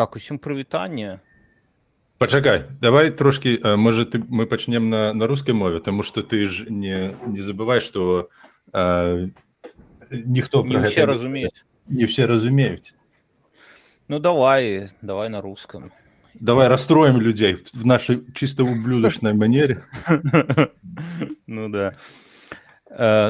так усім прывітанне пачакай давай трошки можа ты мы пачнем на на рускай мове тому что ты ж не не забывай что ніхто не все разумеюць не все разумеюць ну давай давай на русском. Давай расстроим людей в нашей чисто ублюдочной манере ну да. э,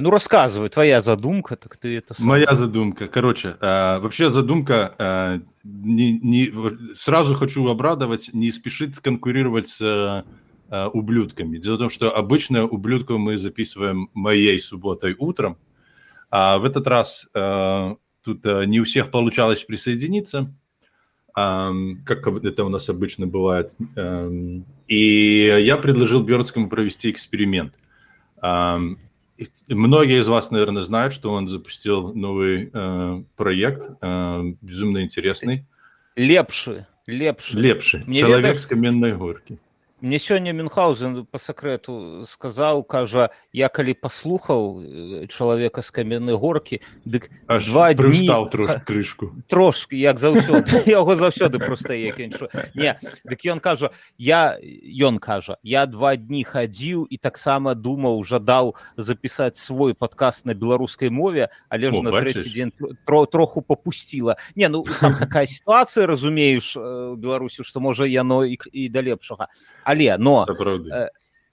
ну рассказывай твоя задумка так ты это моя задумка короче э, вообще задумка э, не, не сразу хочу обрадовать не спешит конкурировать с ублюдками дело в том что обычно ублюдков мы записываем моей субботой утром а в этот раз тут не у всех получалось присоединиться как это у нас обычно бывает. И я предложил Бёрдскому провести эксперимент. Многие из вас, наверное, знают, что он запустил новый э, проект, э, безумно интересный. Лепши. Лепши. Лепши. Мне Человек веда... с каменной горки. мне сёння мюнхгаузен по сакрэту сказаў кажа я калі паслухаў э, чалавека з каменнай горкі дык аж два прыстаў трош крышку трошки як заўсёды. Яго заўсёды проста я кінчу не дык ён кажа я ён кажа я два дні хадзіў і таксама думаў жадаў запісаць свой падкаст на беларускай мове але ж на трэці дзень тро троху попусціла не ну такая сітуацыя разумееш э, беларусі што можа яно і, і да лепшага. Але но э,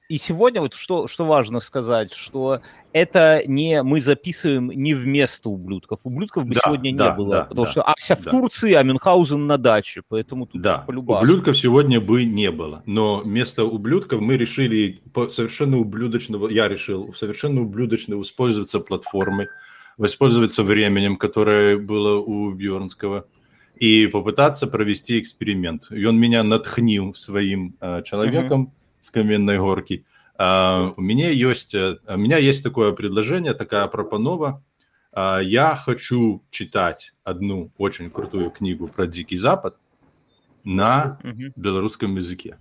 и сегодня вот что что важно сказать что это не мы записываем не вместо ублюдков ублюдков бы да, сегодня да, не было да, потому да, что ася в да. турции а мюнхгаузен на даче поэтому тут да ублюдков сегодня бы не было но вместо ублюдков мы решили по совершенно ублюдочного я решил совершенно ублюдочно использоваться платформой воспользоваться временем которое было у бьернского и попытаться провести эксперимент. И он меня натхнил своим э, человеком mm-hmm. С каменной горки. Uh, у меня есть, uh, у меня есть такое предложение, такая пропанова. Uh, я хочу читать одну очень крутую книгу про Дикий Запад на белорусском языке.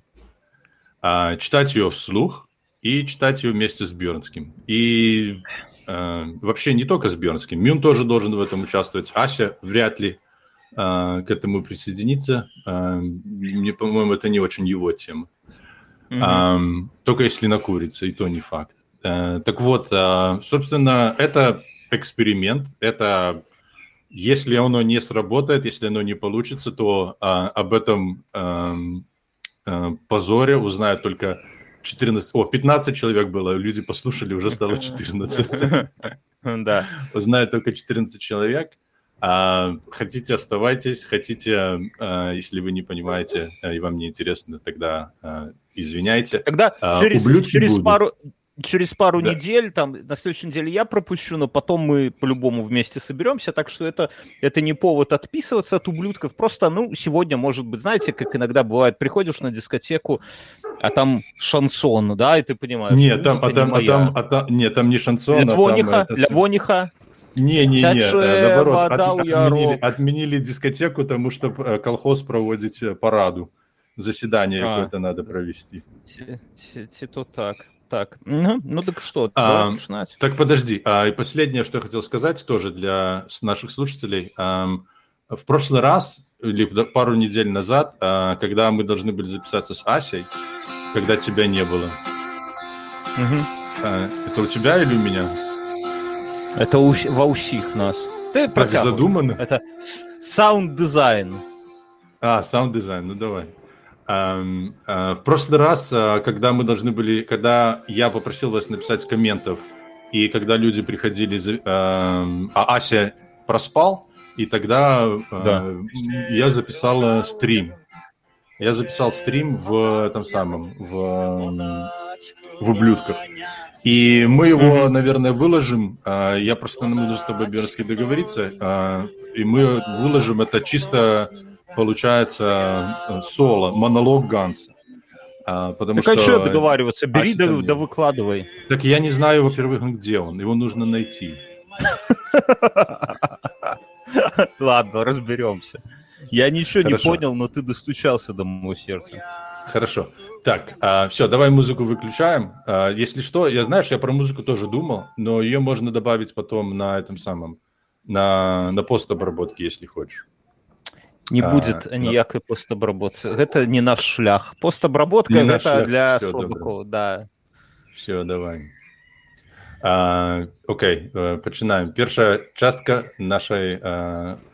Uh, читать ее вслух и читать ее вместе с Бьернским. И uh, вообще не только с Бьернским. Мюн тоже должен в этом участвовать. Ася вряд ли а, к этому присоединиться. А, мне, по-моему, это не очень его тема. Mm-hmm. Только если накурится, и то не факт. А, так вот, собственно, это эксперимент, это если оно не сработает, если оно не получится, то об этом позоре узнают только 14, о, 15 человек было, люди послушали, уже стало 14. Да. Узнают только 14 человек. А, хотите, оставайтесь, хотите, а, если вы не понимаете а, и вам не интересно, тогда а, извиняйте. Тогда а, через, через пару через пару да. недель, там, на следующей неделе я пропущу, но потом мы по-любому вместе соберемся, так что это, это не повод отписываться от ублюдков, просто, ну, сегодня, может быть, знаете, как иногда бывает, приходишь на дискотеку, а там шансон, да, и ты понимаешь... Нет, там, а там, а там, а там, нет, там не шансон, для а Вониха, там... Это... Для Вониха. Не-не-не, наоборот, от, отменили, отменили дискотеку, потому что э, колхоз проводить э, параду. Заседание а. какое-то надо провести. То так. Так, ну, ну так что, а, Так, подожди. А, и последнее, что я хотел сказать тоже для наших слушателей. А, в прошлый раз, или пару недель назад, а, когда мы должны были записаться с Асей, когда тебя не было. Угу. А, это у тебя или у меня? Это у, во усіх нас. Ты так задумано? Это саунд-дизайн. А, саунд-дизайн, ну давай. Um, uh, в прошлый раз, uh, когда мы должны были, когда я попросил вас написать комментов, и когда люди приходили, uh, а Ася проспал, и тогда да. я записал стрим. Я записал стрим в этом самом, в, в ублюдках. И мы его, наверное, выложим. Я просто нам нужно с тобой, Бернский, договориться. И мы выложим это чисто, получается, соло, монолог Ганса. А, потому так что... а что договариваться? Бери да, да выкладывай. Так я не знаю, во-первых, где он. Его нужно найти. Ладно, разберемся. Я ничего не понял, но ты достучался до моего сердца. Хорошо. Так, а, все, давай музыку выключаем. А, если что, я знаешь, я про музыку тоже думал, но ее можно добавить потом на этом самом, на, на постобработке, если хочешь. Не будет ніякай постабработцы гэта не наш шлях. Постабработка гэта шлях. для слабакоў да. Все давай. А, Окей э, пачынаем першая частка нашай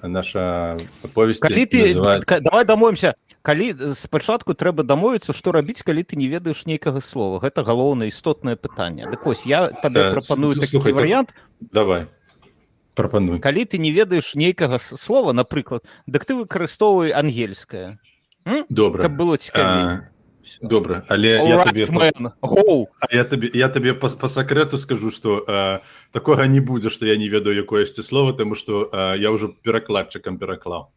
наша повесці калі ты называется... давай дамоемся калі спачатку трэба дамовіцца што рабіць калі ты не ведаеш нейкага слова. Гэта галоўнае істотнае пытанне. Дык ось я табе прапаную такі варыянт. давай прапануй. Калі ты не ведаеш нейкага слова напрыклад дык ты выкарыстоўвай ангельскае добра. Было цікавей. Добра. Але All я right, табе man. я табе я табе па, па сакрэту скажу что э, такога не будзе што я не ведаю якоесьці слова тому что э, я ўжо перакладчыкам пераклаў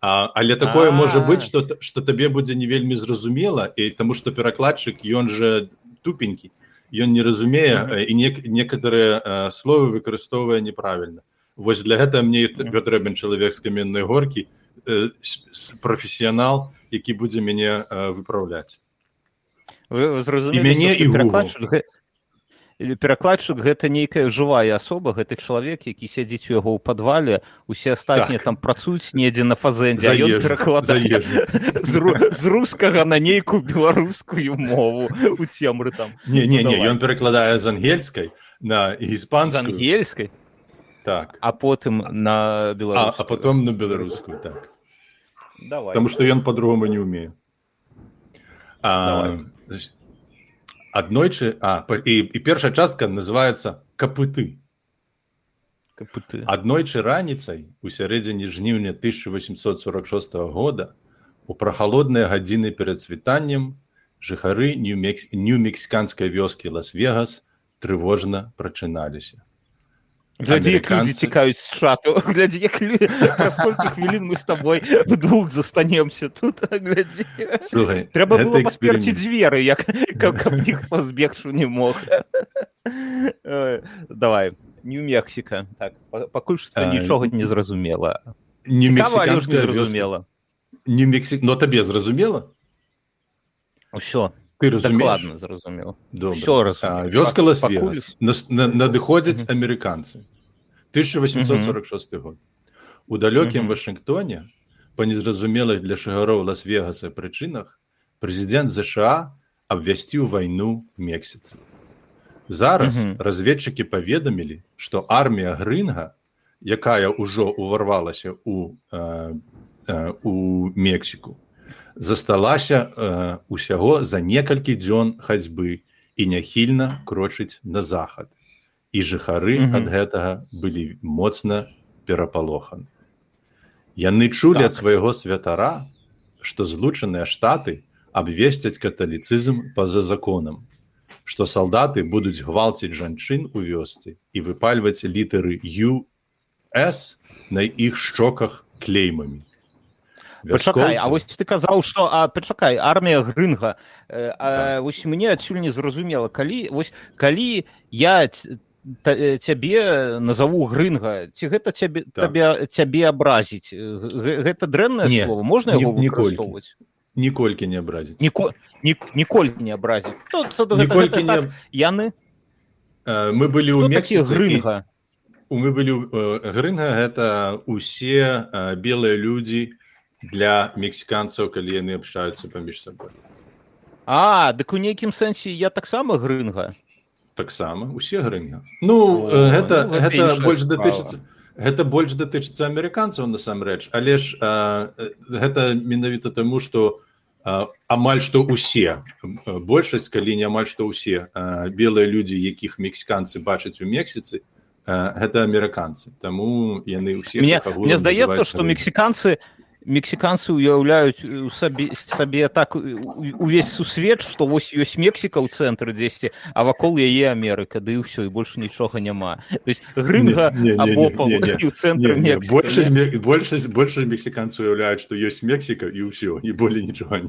а, але такое можа быць что что табе будзе не вельмі зразумела і таму что перакладчык ён же тупенькі ён не разумее і не некаторыя э, словы выкарыстоўвае неправільна Вось для гэта мне патрэбен чалавек з каменнай горкі э, прафесіянал які будзе мяне э, выпраўляць. Мяне і перакладчык гэта нейкая жывая асоба гэты чалавек які сядзіць у яго ў падвале усе астатнія так. там працуюць недзе на фазэндзе перакладае. з, ру... з рускага на нейкую беларускую мову у цемры там не не не ён перакладае з ангельскай на іспан ангельскай так. А потым на беларус а, а потом на беларускую так. Давай. потому что ён по-другому не умею аднойчы а і, і першая частка называется капыты капыты. Аднойчы раніцай у сярэдзіне жніўня 1846 года у прахалодныя гадзіны перад світаннем жыхары нью-мексіканскай вёскі лас-вегас трывожна прачыналіся глядзі як людзі цікаюць з шату глядзі як сколько хвілін мы з табой двух застанемся тут Слухай, трэба было пасперці дзверы як каб ніхто збегшу не мог. Давай нью-мексіка так пакуль што нічога не зразумела. Не зразумела. Не мексік но табе зразумела? Ўсё ты разумееш зразумеў вёска лас надыходзяць амерыканцы 1846 год. У далёкім вашынгтоне по незразумелых для шагароў лас-вегаса прычынах прэзідэнт ЗША абвясціў вайну мексіцы. Зараз разведчыкі паведамілі што армія грынга якая ўжо ўварвалася у у мексіку засталася э, усяго за некалькі дзён хацьбы і няхільна крочыць на захад і жыхары mm -hmm. ад гэтага былі моцна перапалохан яны чулі так. ад свайго святара што злучаныя штаты абвесцяць каталіцызм па-за законам што салдаты будуць гвалціць жанчын у вёсцы і выпальваць літары ю на іх шчоках клеймамі пачакай А вось ты казаў што а пачакай армія грынга. Э, так. вось мне адсюль не зразумела калі вось калі я цябе назову грынга ці гэта цябе так. табе цябе абразіць? Гэта дрэннае слово можна яго выкарыстоўваць? Ніколькі не абразіць. Ніко, ні, ніколькі не абразіць. Ніколькі не... так, яны? Мы былі ў такі грынга? Мы былі грынга гэта усе белыя людзі для мексіканцаў калі яны абшаюцца паміж сабой. А дык у нейкім сэнсе я таксама грынга. Таксама усе грынга. Ну О, гэта ну, гэта, гэта больш датычыцца гэта больш датычыцца амерыканцаў насамрэч. Але ж а, гэта менавіта таму што амаль што ўсе большасць калі не амаль што ўсе а, белыя людзі якіх мексіканцы бачаць у мексіцы гэта амерыканцы. Таму яны ўсе мне, мне здаецца што мексіканцы не мексіканцы уяўляюць у сабе сабе так увесь сусвет што вось ёсць мексіка ў цэнтры дзесьці а вакол яе Амерыка ды ўсё і больш нічога няма то есть грынга ў цэнтры большасць большасць большасць мексіканцаў уяўляюць што ёсць мексіка і ўсё і болей нічога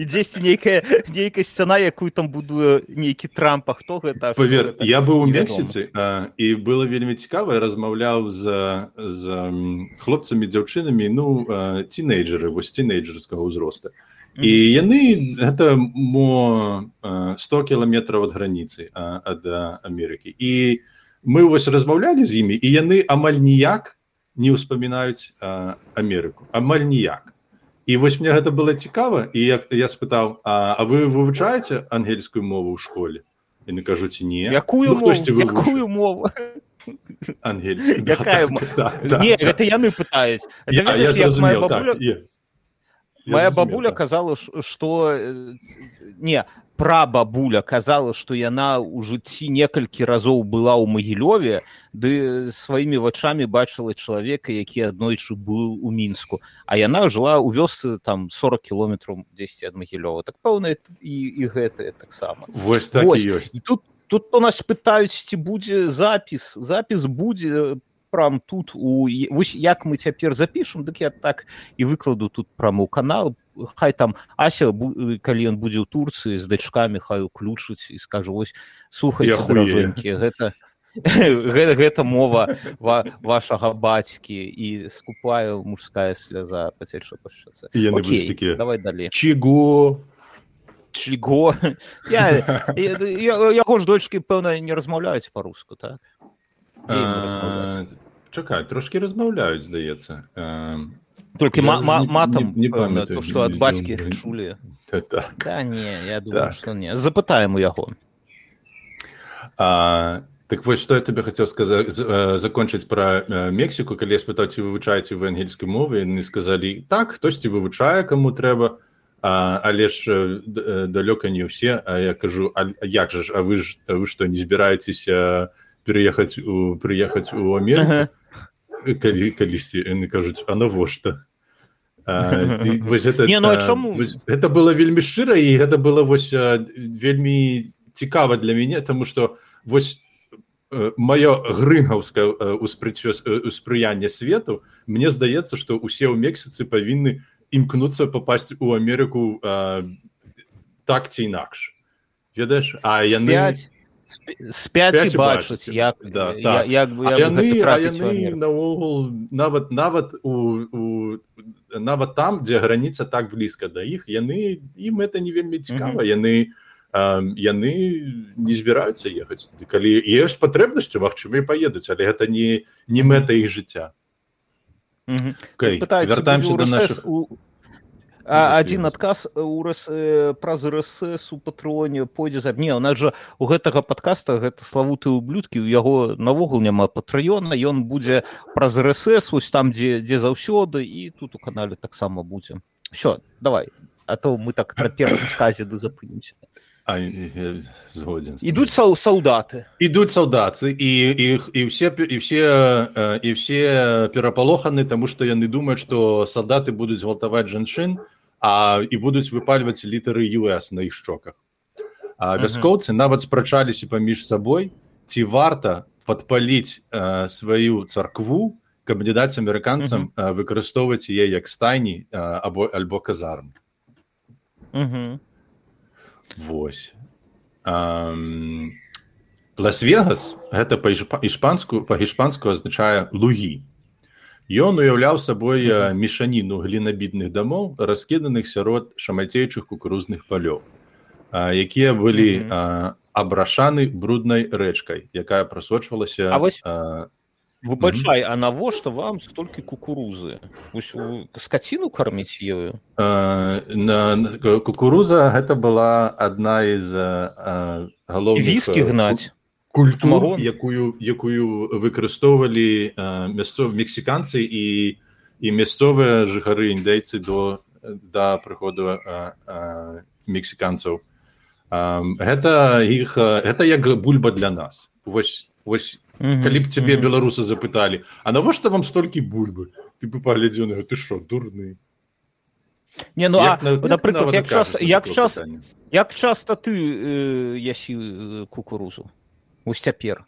і дзесьці нейкая нейкая сцяна якую там будуе нейкі трампа хто гэта павер я быў у мексіцы і было вельмі цікава размаўляў за за хлопцамі дзяўчынамі дзяўчынамі ну тинейджеры вось тинейджерскага ўзроста і яны гэта мо 100 кіламетраў ад граніцы ад Амерыкі і мы вось размаўлялі з імі і яны амаль ніяк не ўспамінаюць Амерыку амаль ніяк. І вось мне гэта было цікава і як я спытаў а, а вы вывучаеце ангельскую мову ў школе не кажуць не якую ну, якую мову ангель. Это яны пытаюць моя бабуля казала что э, не прабабуля казала што яна ў жыцці некалькі разоў была ў магілёве ды сваімі вачамі бачыла чалавека які аднойчы быў у мінску. А яна жыла ў вёсцы там 40 кіલોметраў 10 ад магілёва так пэўна і і гэтае таксама. Вось так вось. ёсць. Тут тут у нас пытаюць ці будзе запіс запіс будзе прям тут у вось як мы цяпер запішам дык я так і выкладу тут прама ў канал. Хай там ася калі ён будзе ў турцыі з дачкамі хай уключыць і скажу вось слухайцекі гэта гэта, гэта мова ва, вашага бацькі і скупаю мужская сляза пацельша пашчацца давай далей чего чего? Я, я, я, яго ж дочки пэўна не размаўляюць по-руску так? Чакай трошки размаўляюць здаецца только ма ма матам не, не, не то что ад бацькі чулі так. да, не я думаю, так. не. Запытаем у яго. А, так вось что я тебе хацеў сказаць закончыць про мексіку калі я спытаў ці вывучаеце вы ангельскай мовы не сказалі так хтосьці вывучае кому трэба а, але ж далёка не ўсе а я кажу а як жа ж а вы ж вы што не збіраецеся переехаць у прыехаць у Амерыку калі калісьці яны кажуць а навошта это, не, ну, чаму это было вельмі шчыра і гэта было вось вельмі цікава для мяне тому что вось маё грынгаўскае успрыццё успрыянне свету мне здаецца что усе ў мексіцы павінны імкнуцца попасть у Амерыку так ці інакш ведаеш а яны 5 спяць бачыць як да, так. як, як яны, яны наогул нават нават у, у нават там дзе граніца так блізка да іх яны ім это не вельмі цікава mm -hmm. яны а, яны не збіраюцца ехаць калі ёсць патрэбнасцю магчыма і паедуць але гэта не не мэта іх жыцця -hmm. okay. вяртаемся до наших у а один адказ у рас э, праз рсс у патроне пойдзе за мне у нас жа у гэтага подкаста гэта славуты ублюдкі у яго навогул няма патрыёна ён будзе праз рсс вось там дзе дзе заўсёды і тут у канале таксама будзе все давай а то мы так на первом сказе да запынемся згоден ідуць сал салдаты ідуць салдацы і іх і все і все і все перапалоханы тому что яны думаюць что салдаты будуць гвалтаваць жанчын а а, і будуць выпальваць літары US на іх шчоках. Вяскоўцы нават спрачаліся паміж сабой, ці варта падпаліць э, сваю царкву, каб не даць амерыканцам э, выкарыстоўваць яе як стайні або альбо казарм. Вось. Лас-вегас гэта па-іспанску па-іспанску азначае лугі. Ён уяўляў сабой мешаніну глінабітных дамоў, раскіданых сярод шамацейчых кукурузных палёў, якія былі абрашаны бруднай рэчкай, якая прасочвалася выбачай а навошта вам столькі кукурузы. Скаціну карміць ёю кукуруза гэта была адна з галоўных віскі гнаць культуру якую якую выкарыстоўвалі мясцов мексіканцы і і мясцовыя жыхары індейцы до да прыходу мексіканцаў гэта іх гэта як бульба для нас. Вось вось mm -hmm, калі б цябе mm -hmm. беларусы запыталі а навошта вам столькі бульбы? Ты бы паглядзеў на ты що дурны не ну як, а, напрыклад як час як час як часта ты э, ясі э, кукурузу? Вось цяпер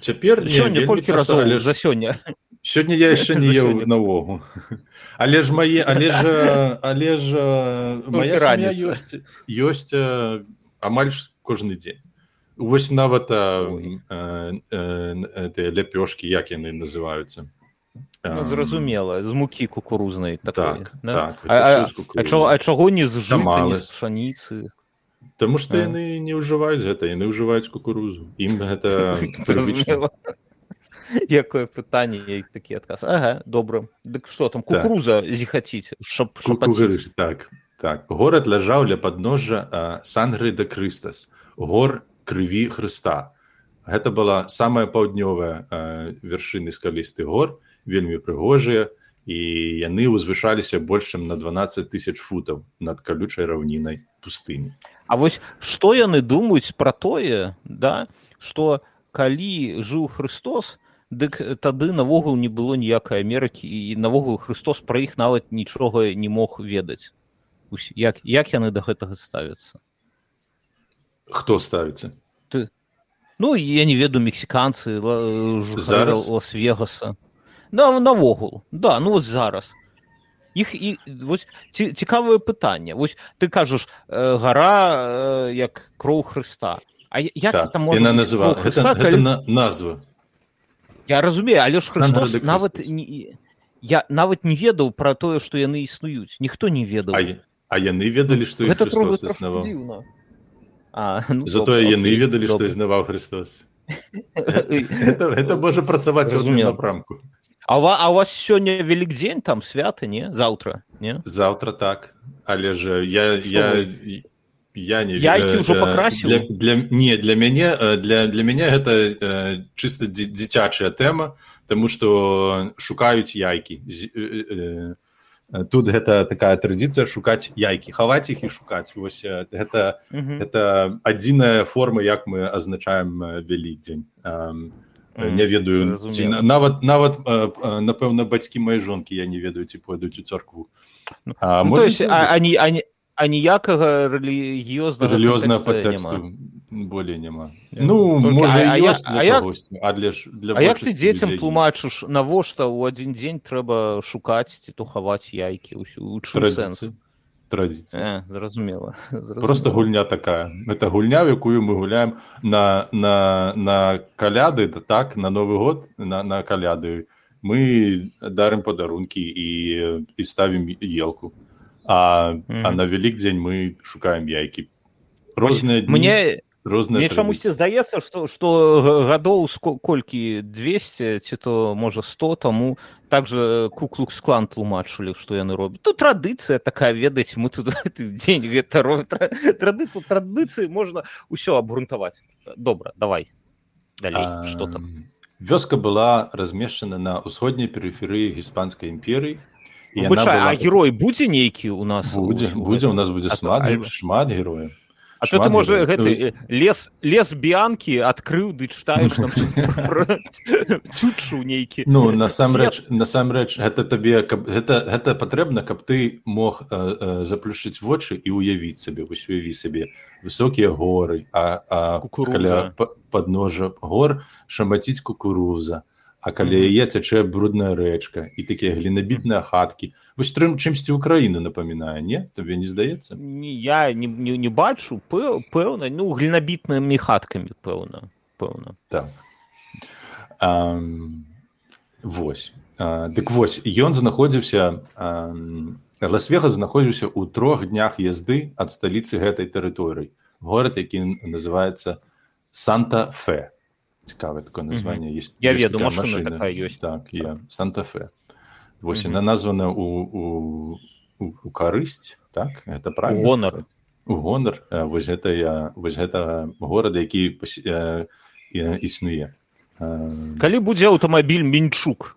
цяпер сёння колькі разоў але за сёння сёння я яшчэ не еў наогул але ж мае але ж але ж моя ёсць ёсць амаль кожны дзень вось нават ляпёшкі як яны называюцца ну, зразумела з мукі кукурузнай так, да? так, а, а, а, а чаго не з шаніцы Таму што яны не ўжываюць гэта яны ўжываюць кукурузу. Ім гэта якое пытанне такі адказ ага, добра дык что там Так. кукуруза зіхаціць шап так так. Город ляжаў ля падножжа сангры да крыстас гор крыві Хрыста гэта была самая паўднёвая вяршыны скалісты гор вельмі прыгожыя і яны ўзвышаліся больш чым на 12 тысяч футаў над калючай раўнінай пустыні. А вось што яны думаюць пра тое да што калі жыў Христос дык тады навогул не было ніякай Амерыкі і навогул Христос пра іх нават нічога не мог ведаць. Як як яны да гэтага ставяцца хто ставіцца Ну я не ведаю мексіканцы жыхары Зараз? лас-вегаса. На навогул да ну вот зараз. Іх і вось ці, цікавае пытанне вось ты кажаш э, гара э, як кроў Хрыста А як так, там кроў гэта, Хрыста, гэта калі... на, назва. Я разумею але ж Христос де нават не я нават не ведаў пра тое што яны існуюць ніхто не ведаў а, а яны ведалі што іх гэта існаваў? дзіўна А, ну, затое яны ведалі што існаваў Христос. Это, это можа працаваць Разумела. напрамку А, ва, а у вас сёння вялікдзень там свята не? Заўтра не? Завтра так, але ж я, я, я не Яйкі ўжо э, пакрасіў? Для, для, не, для мяне, э, для, для мяне гэта э, чыста дзі- дзіцячая тэма, таму што шукаюць яйкі. З- э, э, Тут гэта такая традыцыя шукаць яйкі, хаваць іх і шукаць. Вось э, гэта, Мгм. гэта адзіная форма, як мы азначаем э, вялікдзень. Эм, Мгм. не ведаю ці, нават нават э, э, напэўна бацькі мае жонкі я не ведаю ці пойдуць у царкву а, Ну, можа, то есть, а, а, ні- а, ні- а ніякага рэлігіёзнага рэлігіёзнага падтэксту болей няма. Ну толькі- можа а- а ёсць а для як- кагосьці, але ж для А як ты дзецям тлумачыш навошта ў адзін дзень трэба шукаць ці то хаваць яйкі чым сэнс? Зразумела зразумела. просто гульня такая. Это гульня в якую мы гуляем на на на каляды да так на новы год на на каляды. Мы дарым падарункі і і ставім елку а, а Мгм. на вялікдзень мы шукаем яйкі розныя дні, мне розныя мне чамусьці здаецца што што гадоў колькі 200 ці то можа 100 таму также куклук склан тлумачылі што яны робяць тут традыцыя такая ведаць мы тут гэты дзень гэта робім традыцыю традыцыі можна ўсё абгрунтаваць добра давай. Далей что там? вёска была размешчана на ўсходняй перыферыі іспанскай імперыі яна Выбачай, была а герой будзе нейкі у нас будзе будзе у нас будзе шмат а- шмат герояў А то ты Шмат можа гэты э, лес лес біянкі адкрыў ды чытаеш цючу нейкі Ну насамрэч насамрэч гэта табе каб гэта гэта патрэбна каб ты мог э, э, заплюшчыць вочы і ўявіць сабе вось уяві сабе высокія горы а, а каля па- падножжа гор шамаціць кукуруза а каля яе цячэ брудная рэчка і такія глінабітныя хаткі. Вось трым чымсьці ўкраіну напамінае не? Табе не здаецца? Не, я не, не, не бачу. Пэў, пэўна ну глінабітнымі хаткамі пэўна пэўна. Так. Ам, вось. А, дык вось ён знаходзіўся ам, лас-вегас знаходзіўся ў трох днях язды ад сталіцы гэтай тэрыторыі. Горад які называется санта-фе цікавае такое название есть Я есть ведаю, такая машына такая ёсць. так я санта-фе вось яна названа у, у, у, у карысць так это правильно гонар. у гонар вось гэта я вось гэта горада які э, існуе Э, калі будзе аўтамабіль мінчук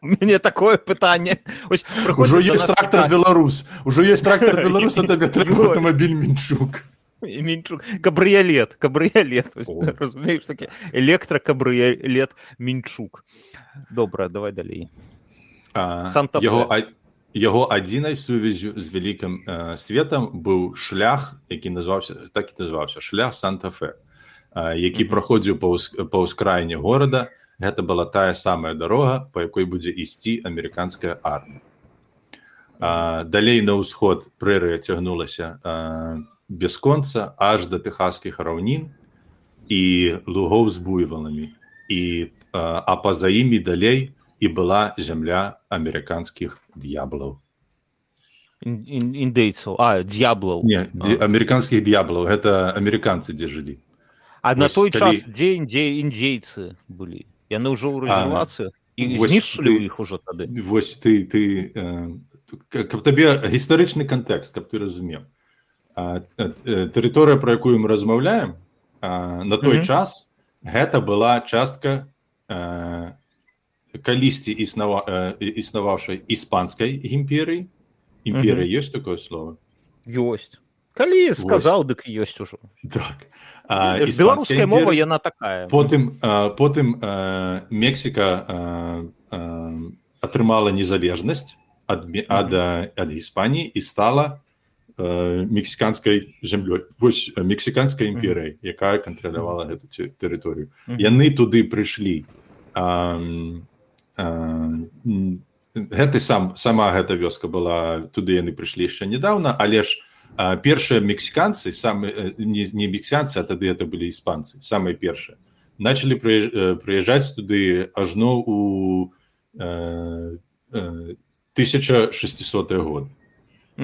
мне такое пытанне Ужо нас трактор Віталій. беларус уже есть трактор беларус а табе трэба аўтамабіль мінчук Мінчук кабрыялет кабрыялет разумееш такі электракабрыялет мінчук добра давай далей А, Санта-Фе. яго а- яго адзінай сувязю з вялікім э, светам быў шлях які назваўся так і назваўся шлях санта-фе а, які Мгм. праходзіў па ўс- па ўскраіне горада гэта была тая самая дарога па якой будзе ісці амерыканская армія. Далей на ўсход прэрыя цягнулася а, бясконца аж да тэхасскіх раўнін і лугоў з буйваламі. І а, па-за імі далей і была зямля амерыканскіх д'яблаў. Ін- ін- індейцаў. А д'яблаў. Амерыканскіх д'яблаў. Гэта амерыканцы дзе жылі. А на той калі... час дзе індзе індзейцы былі. Яны ўжо ў рэзервацыях. І знішчылі іх ужо тады. Вось ты ты э, каб табе гістарычны кантэкст каб ты разумеў тэрыторыя пра якую мы размаўляем на той mm -hmm. час гэта была частка калісьці існава існаваўшай іспанскай імперыі імперыя mm -hmm. ёсць такое слово? Ёсць калі сказаў дык ёсць ужо так. Беларуская мова яна такая потым потым мексіка атрымала незалежнасць ад ад ад іспаніі і стала мексіканскай зямлёй вось мексіканская імперыя якая кантралявала гэту тэрыторыю яны туды прыйшлі. Гэты сам сама гэта вёска была туды яны прыйшлі яшчэ нядаўна але ж першыя мексіканцы самы не, не мексянцы а тады это былі іспанцы самыя першыя начали прыязджаць туды ажно у э, э, 1600 год. mm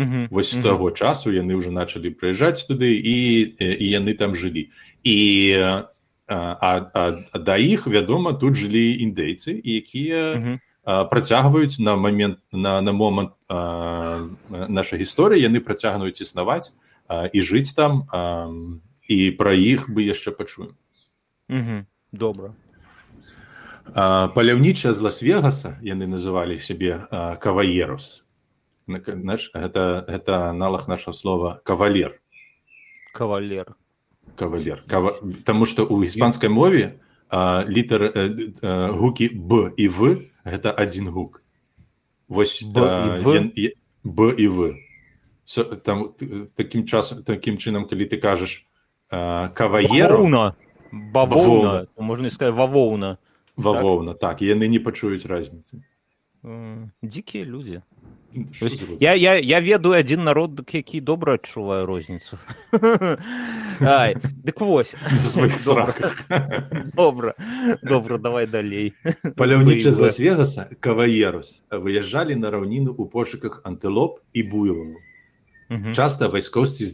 -hmm. вось з таго часу яны ўжо начали прыязджаць туды і і яны там жылі. І а, а, а да іх вядома тут жылі індейцы якія mm -hmm працягваюць на момент на, на момант нашай гісторыі яны працягнуюць існаваць і жыць там а, і пра іх бы яшчэ пачуем. Добра. Паляўнічая з лас-вегаса яны называлі сябе каваерус наш гэта гэта аналог наша слова кавалер кавалер. Кавалер. Кава... Таму што ў іспанскай мове літар гукі б і вы гэта адзін гук. Вось б і вы там таким часам таким чынам калі ты кажаш каваеруна бавоўна можна сказать вавоўна вавоўна так? так яны не пачуюць разніцы дзікія людзі я, я, я ведаю адзін народ які добра адчуваю розніцу дык вось добра добра давай далей паляўнічы з лас-вегаса каваерус выязджалі на раўніну ў пошуках антылоп і буйваму часта вайскоўцы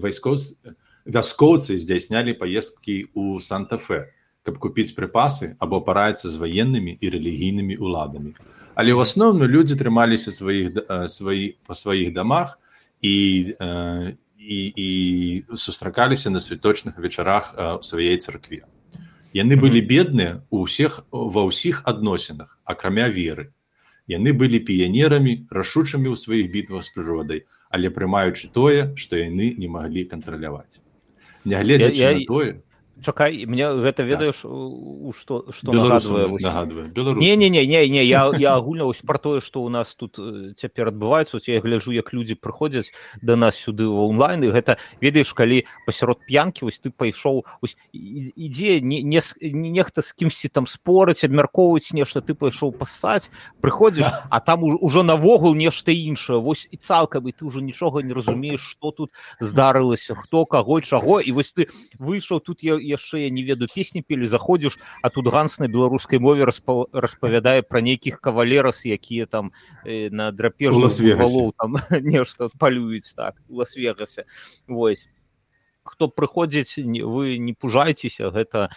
вайскоўцы вяскоўцы здзяйснялі паездкі ў санта-фе каб купіць прыпасы або параіцца з ваеннымі і рэлігійнымі ўладамі але ў асноўным людзі трымаліся сваіх сваі па сваіх дамах і і, і сустракаліся на святочных вечарах у сваей царкве яны былі бедныя у ўсіх ва ўсіх адносінах акрамя веры. Яны былі піянерамі рашучымі ў сваіх бітвах з прыродай але прымаючы тое што яны не маглі кантраляваць. Нягледзячы я... тое чакай мне гэта ведаеш у што што нагадвае не не не не не я я агульна вось пра тое што у нас тут цяпер адбываецца. Я гляжу як людзі прыходзяць да нас сюды в онлайн і гэта ведаеш калі пасярод п'янкі вось ты пайшоў ідзе не не нехта з кімсьці там спорыць абмяркоўваць нешта ты пайшоў пасаць прыходзіш а там ужо навогул нешта іншае. Вось і цалкам і ты ўжо нічога не разумееш што тут здарылася хто каго чаго. І вось ты выйшаў тут я яшчэ я не ведаю песні пелі заходзіш а тут ганс на беларускай мове распа, распавядае пра нейкіх кавалерас якія там э, на драпежу там нешта палююць так лас-вегасе. Вось. Хто прыходзіць вы не пужайцеся гэта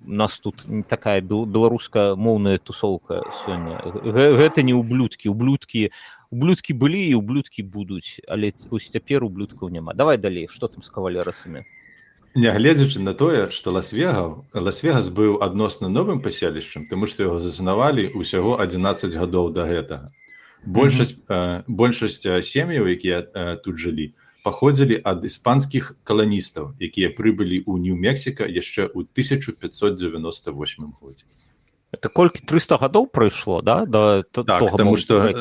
нас тут не такая беларуска моўная тусоўка сёння. Гэта не ублюдкі ублюдкі ублюдкі былі і ублюдкі будуць але ось цяпер ублюдкаў няма. Давай далей что там з кавалерасамі нягледзячы на тое што лас-вегаў лас-вегас быў адносна новым паселішчам тому што яго заснавалі ўсяго 11 гадоў да гэтага. Большасць mm -hmm. большасць сем'яў якія тут жылі паходзілі ад іспанскіх каланістаў якія прыбылі ў нью-мексіка яшчэ ў 1598 годзе. Это колькі? 300 гадоў прайшло да? Да так, тому что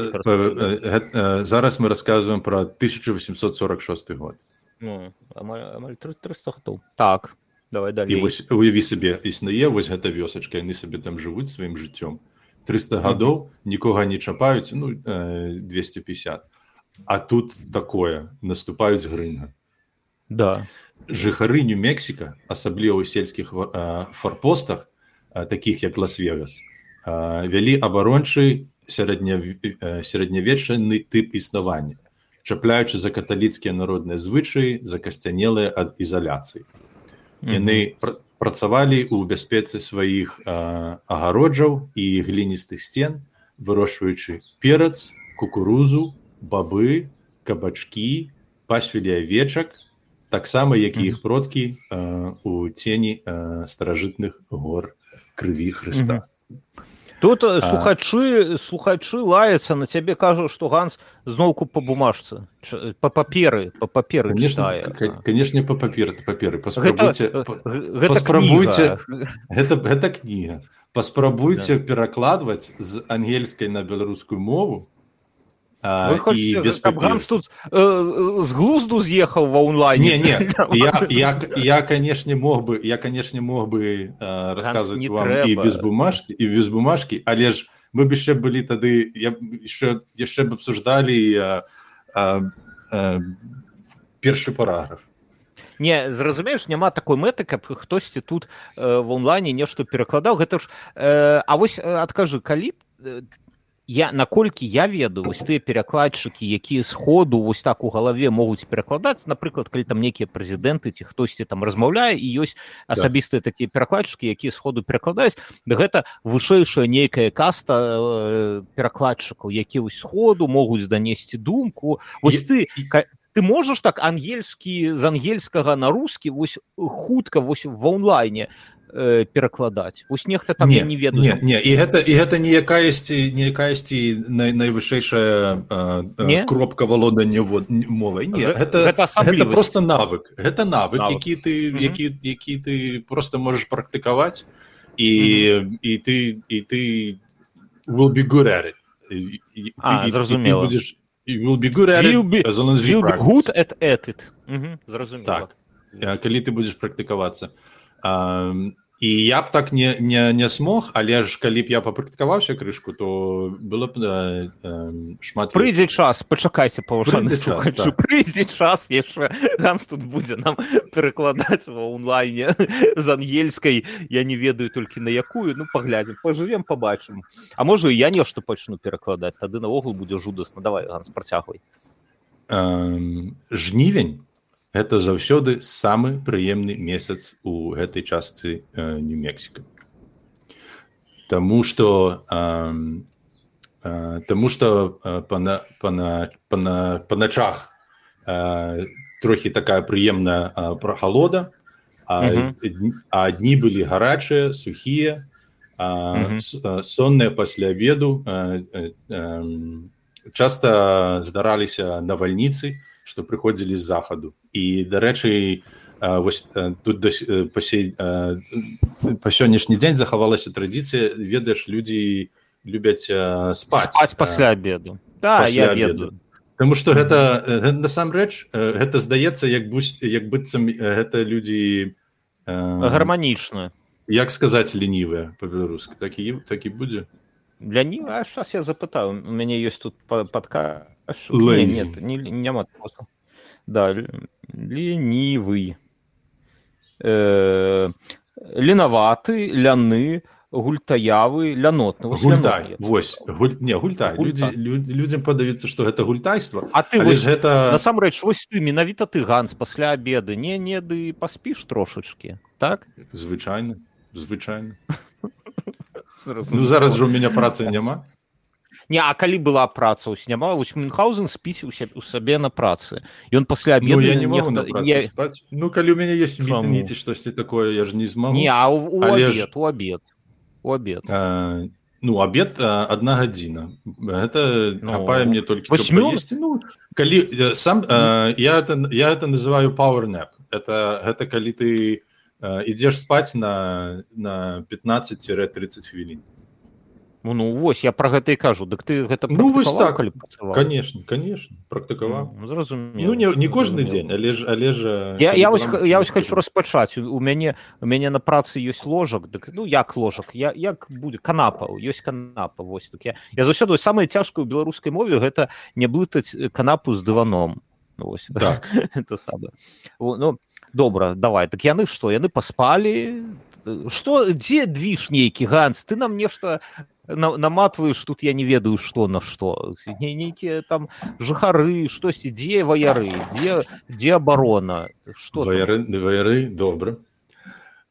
зараз мы рассказываем про 1846 год ну, амаль, амаль 300 хатоў так давай далей вось уяві сабе існуе вось гэта вёсачка яны сабе там жывуць сваім жыццём 300 гадоў нікога не чапаюць ну 250 а тут такое наступаюць грынга да. Жыхары нью-мексіка асабліва ў сельскіх форпостах таких як лас-вегас вялі абарончы сярэдня сярэднявечаны тып існавання чапляючы за каталіцкія народныя звычаі закасцянелыя ад ізаляцыі. Яны працавалі ў бяспецы сваіх агароджаў і гліністых сцен вырошчваючы перац кукурузу бабы кабачкі пасвілі авечак таксама як і іх продкі у цені старажытных гор крыві Хрыста тут слухачы слухачы лаяцца на цябе кажу што ганс зноўку по бумажцы по паперы по паперы канешне по папер паперы. Паспрабуйце паспрабуйце гэта гэта кніга паспрабуйце перакладваць з ангельскай на беларускую мову без тут з глузду з'ехаў ва онлайне не, не. я, я, я канешне мог бы я канешне мог бы рассказывать вам трэба. і без бумажкі і без бумажкі але ж мы б яшчэ былі тады я яшчэ яшчэ б абсуждалі першы параграф не зразумееш няма такой мэты каб хтосьці тут э, в онлайне нешта перакладаў гэта ж э, а вось адкажы калі ты я наколькі я ведаю вось тыя перакладчыкі якія сходу вось так у галаве могуць перакладаць напрыклад калі там нейкія прэзідэнты ці хтосьці там размаўляе і ёсць асабістыя такія перакладчыкі якія сходу перакладаюць да гэта вышэйшая нейкая каста э, перакладчыкаў які вось сходу могуць данесці думку. Вось ты ты можаш так ангельскі з ангельскага на рускі вось хутка вось ва онлайне э, перакладаць вось нехта там не, не ведаю. не, не і гэта і гэта не якаясьці не якаясьці най, найвышэйшая э, кропка валодання вот мовай не гэта, гэта, гэта просто навык. Гэта навык, навык. які ты mm -hmm. які які ты просто можаш практыкаваць і mm -hmm. і ты і ты will be good at it. І, і, а, і, зразумела і будзеш will be good at it, be, be good at, at it. Mm -hmm, зразумела так калі ты будзеш практыкавацца і я б так не не не смог але ж калі б я папрактыкаваўся крышку то было б э, э, шмат прыйдзе час пачакайся прыйдзе час яшчэ ганс тут будзе нам перакладаць ва онлайне з ангельскай. Я не ведаю толькі на якую ну паглядзім пажывем побачым А можа я нешта пачну перакладаць тады наогул будзе жудасна. Давай ганс працягвай. Жнівень гэта заўсёды самы прыемны месяц у гэтай частцы э, нью-мексіка. Таму што э, э, Таму што э, па начах э, трохі такая прыемная э, прахалода а, а дні былі гарачыя сухія сонныя пасля обеду часта здараліся навальніцы што прыходзілі з захаду. І дарэчы вось тут па па сённяшні дзень захавалася традыцыя ведаеш людзі любяць спаць спаць пасля обеду да, я ведаю. Таму што гэта насамрэч гэта здаецца як бусь як быццам гэта людзі гарманічна як сказаць лінівыя па-беларуску. Так і так і будзе? Для ні сейчас я запытаю. У мяне ёсць тут падка нет, не, няма да ленівы э, ленаваты ляны гультаявы лянотны гультай вось. Гуль, не гультай. Гульта. людзі, людзям падаецца што гэта гультайства А ты вось гэта насамрэч вось ты менавіта ты ганс пасля обеды не не ды паспіш трошачки так? Звычайна звычайна. Ну зараз жа у меня працы няма не а калі была праца ў сняма вось мюнхгаузен спіць у сябе у сабе на працы ён пасля обеду ну, я не нехта... не... ну калі у мяне есть ці штосьці такое я ж не змагу не а у, у обед, ж... у обед у обед. А, ну обед одна гадзіна это ну, хапае мне толькі ну, калі сам а, я это я это называю powerнап это гэта калі ты ідзеш спаць на на 15-30 хвілін Ну, ну вось я про гэта і кажу. Дык ты гэта ну, вось так. конечно конечно практыкаваў. ну, зразумела ну, не, не кожны дзень але ж але ж я, я, вось, я вось хочу распачаць. У мяне у мяне на працы ёсць ложак дык ну як ложак? Я як будзе? Канапа ёсць канапа вось так я я заўсёды самае цяжкую беларускай мове гэта не блытаць канапу з дываном. Вось так. Это сада ну добра давай так яны што яны паспалі? Что дзе двіж нейкі ганс? Ты нам нешта наматваеш тут я не ведаю что на что. Нейкія там жыхары штосьці дзе ваяры дзе дзе абарона что ваяры ваяры добра.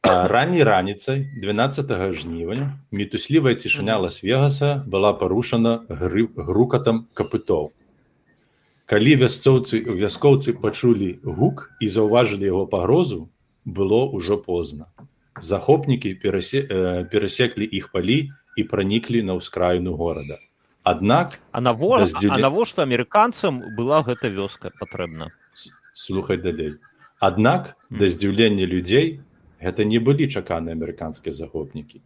Ранней раніцай 12 жніўня мітуслівая цішыня лас-вегаса была парушана гры грукатам капытоў калі вяскоўцы вяскоўцы пачулі гук і заўважылі яго пагрозу было ўжо позна. Захопнікі перасе, э, перасеклі іх палі і праніклі на ўскраіну горада. Аднак а наво раздзелі... навошта амерыканцам была гэта вёска патрэбна? Слухай далей. Аднак да здзіўлення людзей гэта не былі чаканыя амерыканскія захопнікі.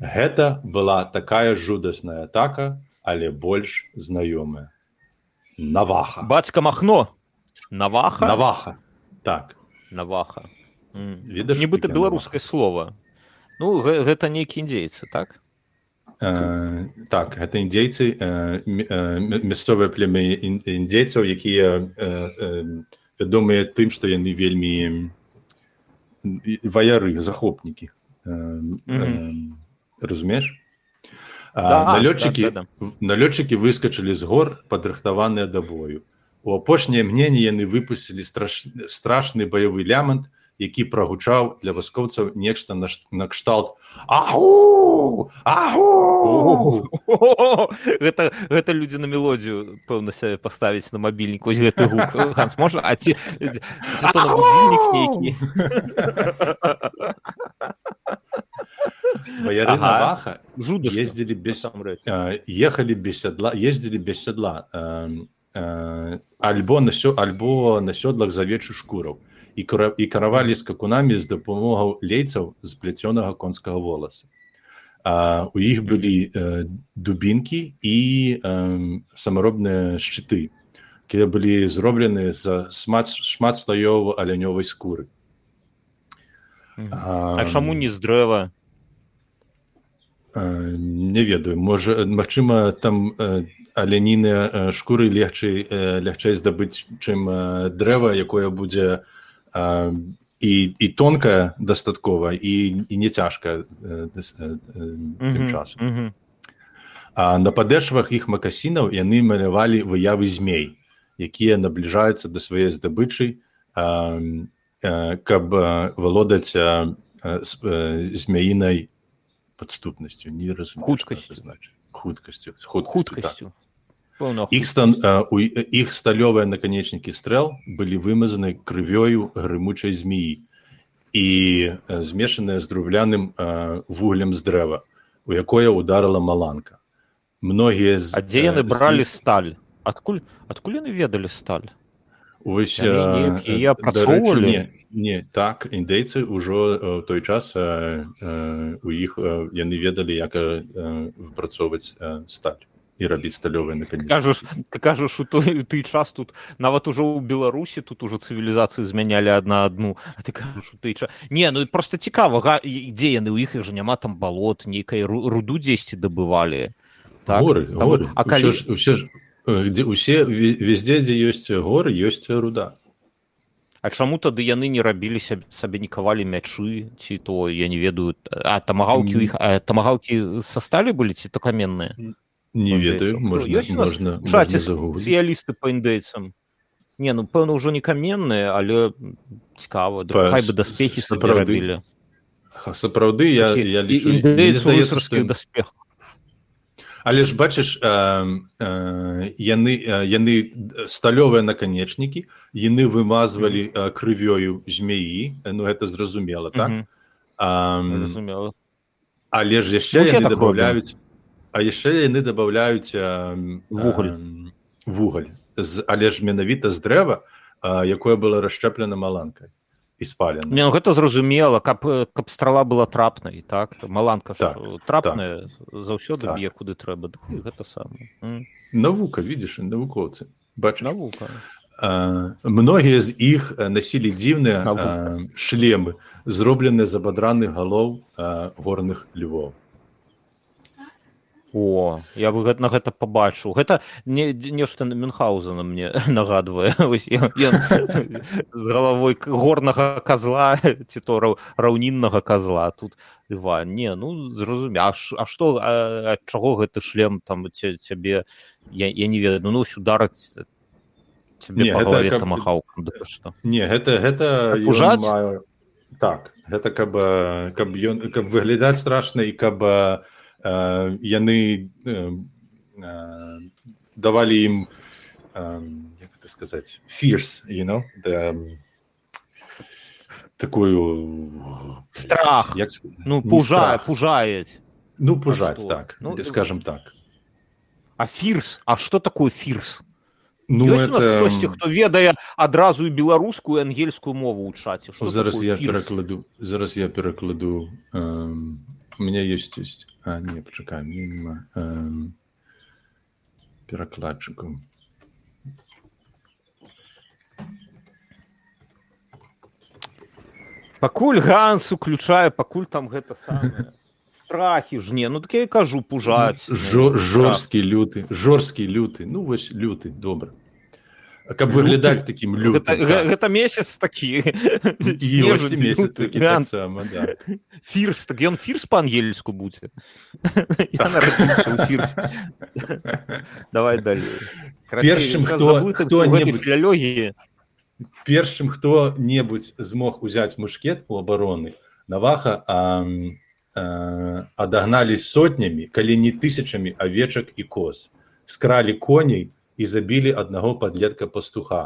Гэта была такая жудасная атака але больш знаёмая. Наваха. Бацька махно! Наваха? Наваха. Так. Наваха. Віда нібыта беларускае слова ну гэта нейкі індзейцы так э, так гэта індзейцы э, мясцовыя племя індзейцаў якія э, вядомыя тым што яны вельмі ваяры захопнікі э, э, разумееш да, налётчыкі да, да, да. налётчыкі выскачылі з гор падрыхтаваныя да бою. У апошняе мненне яны выпусцілі страш... страшны баявы лямант які прагучаў для васкоўцаў нешта накшталт Агу! Агу! гэта гэта людзі на мелодію пэўна сябе паставіць на мабільнік вось гэты гук ганс можа а ці нейкі Бояры ага. Наваха Жуда ездили без э, ехали без седла ездили без седла э, альбо на сё альбо на сёдлах завечу шкураў і кара, і каравалі скакунамі з дапамогаў лейцаў з пляцёнага конскага воласа. А, у іх былі э, дубінкі і э, самаробныя шчыты якія былі зроблены за шмат шмат слаёў алянёвай скуры. А, а чаму не з дрэва? Не ведаю. Можа магчыма там аляніны шкуры легчай лягчэй здабыць чым дрэва якое будзе і і тонкая дастаткова і і не цяжка тым часам. а на падэшвах іх макасінаў яны малявалі выявы змей якія набліжаюцца да свае здабычы каб валодаць змяінай падступнасцю. Не разум хуткасцю. значит хуткасцю хуткасцю іх стан у іх сталёвыя наканечнікі стрэл былі вымазаны крывёю грымучай змеі і змешаныя з друвляным вуглем з дрэва у якое ударыла маланка. Многія з дзе яны бралі сталь? Адкуль адкуль яны ведалі сталь? Ось я працоўвалі не так індейцы ўжо той час э, э, у іх э, яны ведалі як выпрацоўваць сталь і рабіць сталёвыя на кажаш ты кажаш у той ты час тут нават ужо ў беларусі тут ужо цывілізацыі змянялі адна адну а ты кажаш ты ча... не ну просто цікава га... дзе яны ў іх жа няма там балот нейкай руду дзесьці дабывалі так? горы, там... горы. А калі... ўсё ж, ўсё ж, дзе усе везде дзе ёсць горы ёсць руда. А чаму тады яны не рабілі сабе не кавалі мячы ці то я не ведаю а тамагаўкі у іх тамагаўкі са сталі былі ці то каменныя не ведаю можна можна спецыялісты по індейцам не ну пэўна ўжо не каменныя але цікава бы даспехі сапраўдылі сапраўды. я, я лічу, даспех але ж бачыш э, э, яны яны сталёвыя наканечнікі яны вымазвалі э, крывёю змеі ну это зразумела так? Mm -hmm. але ж яшчэ так добавляюць а яшчэ яны добавляюць вугаль. вугаль. З але ж менавіта з дрэва якое было расчэплена маланкай і спалена не ну, гэта зразумела каб каб страла была трапнай так? Маланка так, трапная так. заўсёды так. б'е куды трэба гэта сам навука видишь навукоўцы. Бач навука. Многія з іх насілі дзіўныя шлемы зробленыя з абадраных галоў горных львоў О я бы на гэта побачыў гэта не нешта на мюнхаузена мне нагадвае. З галавой горнага козла ці то раўніннага козла тут. Ва не ну зразумя А што ад чаго гэты шлем там цябе я, я не ведаю. Ну удараць не гэта, каб... махаў, да, не гэта гэта ужаць так гэта каб каб ён каб выглядаць страшна і каб э, яны э, давалі ім сказаць фірс you know да, такую страх. як, ну пужае пужаюць ну пужаць так ну, скажем так. а фірс а что такое фірс Ну, это... хтосьці хто ведае адразу і беларускую ангельскую мову ў чаце зараз я перакладу зараз я перакладу у меня есть есть а, не пачакай эм, перакладчыкам пакуль ганс уключае пакуль там гэта страхі ж не ну так я кажу пужаць жорсткі люты жорсткі люты ну вось люты добра каб выглядаць таким лютым гэта, так. гэта месяц такі месяц такі так сама, да. фірс так ён фірс па-ангельску будзе давай далей першым хто хто-небудзь лёгі першым хто-небудзь змог узяць мушкет у абароны наваха а, а, адагналі сотнямі калі не тысячамі авечак і коз. Скралі коней і забілі аднаго падлетка пастуха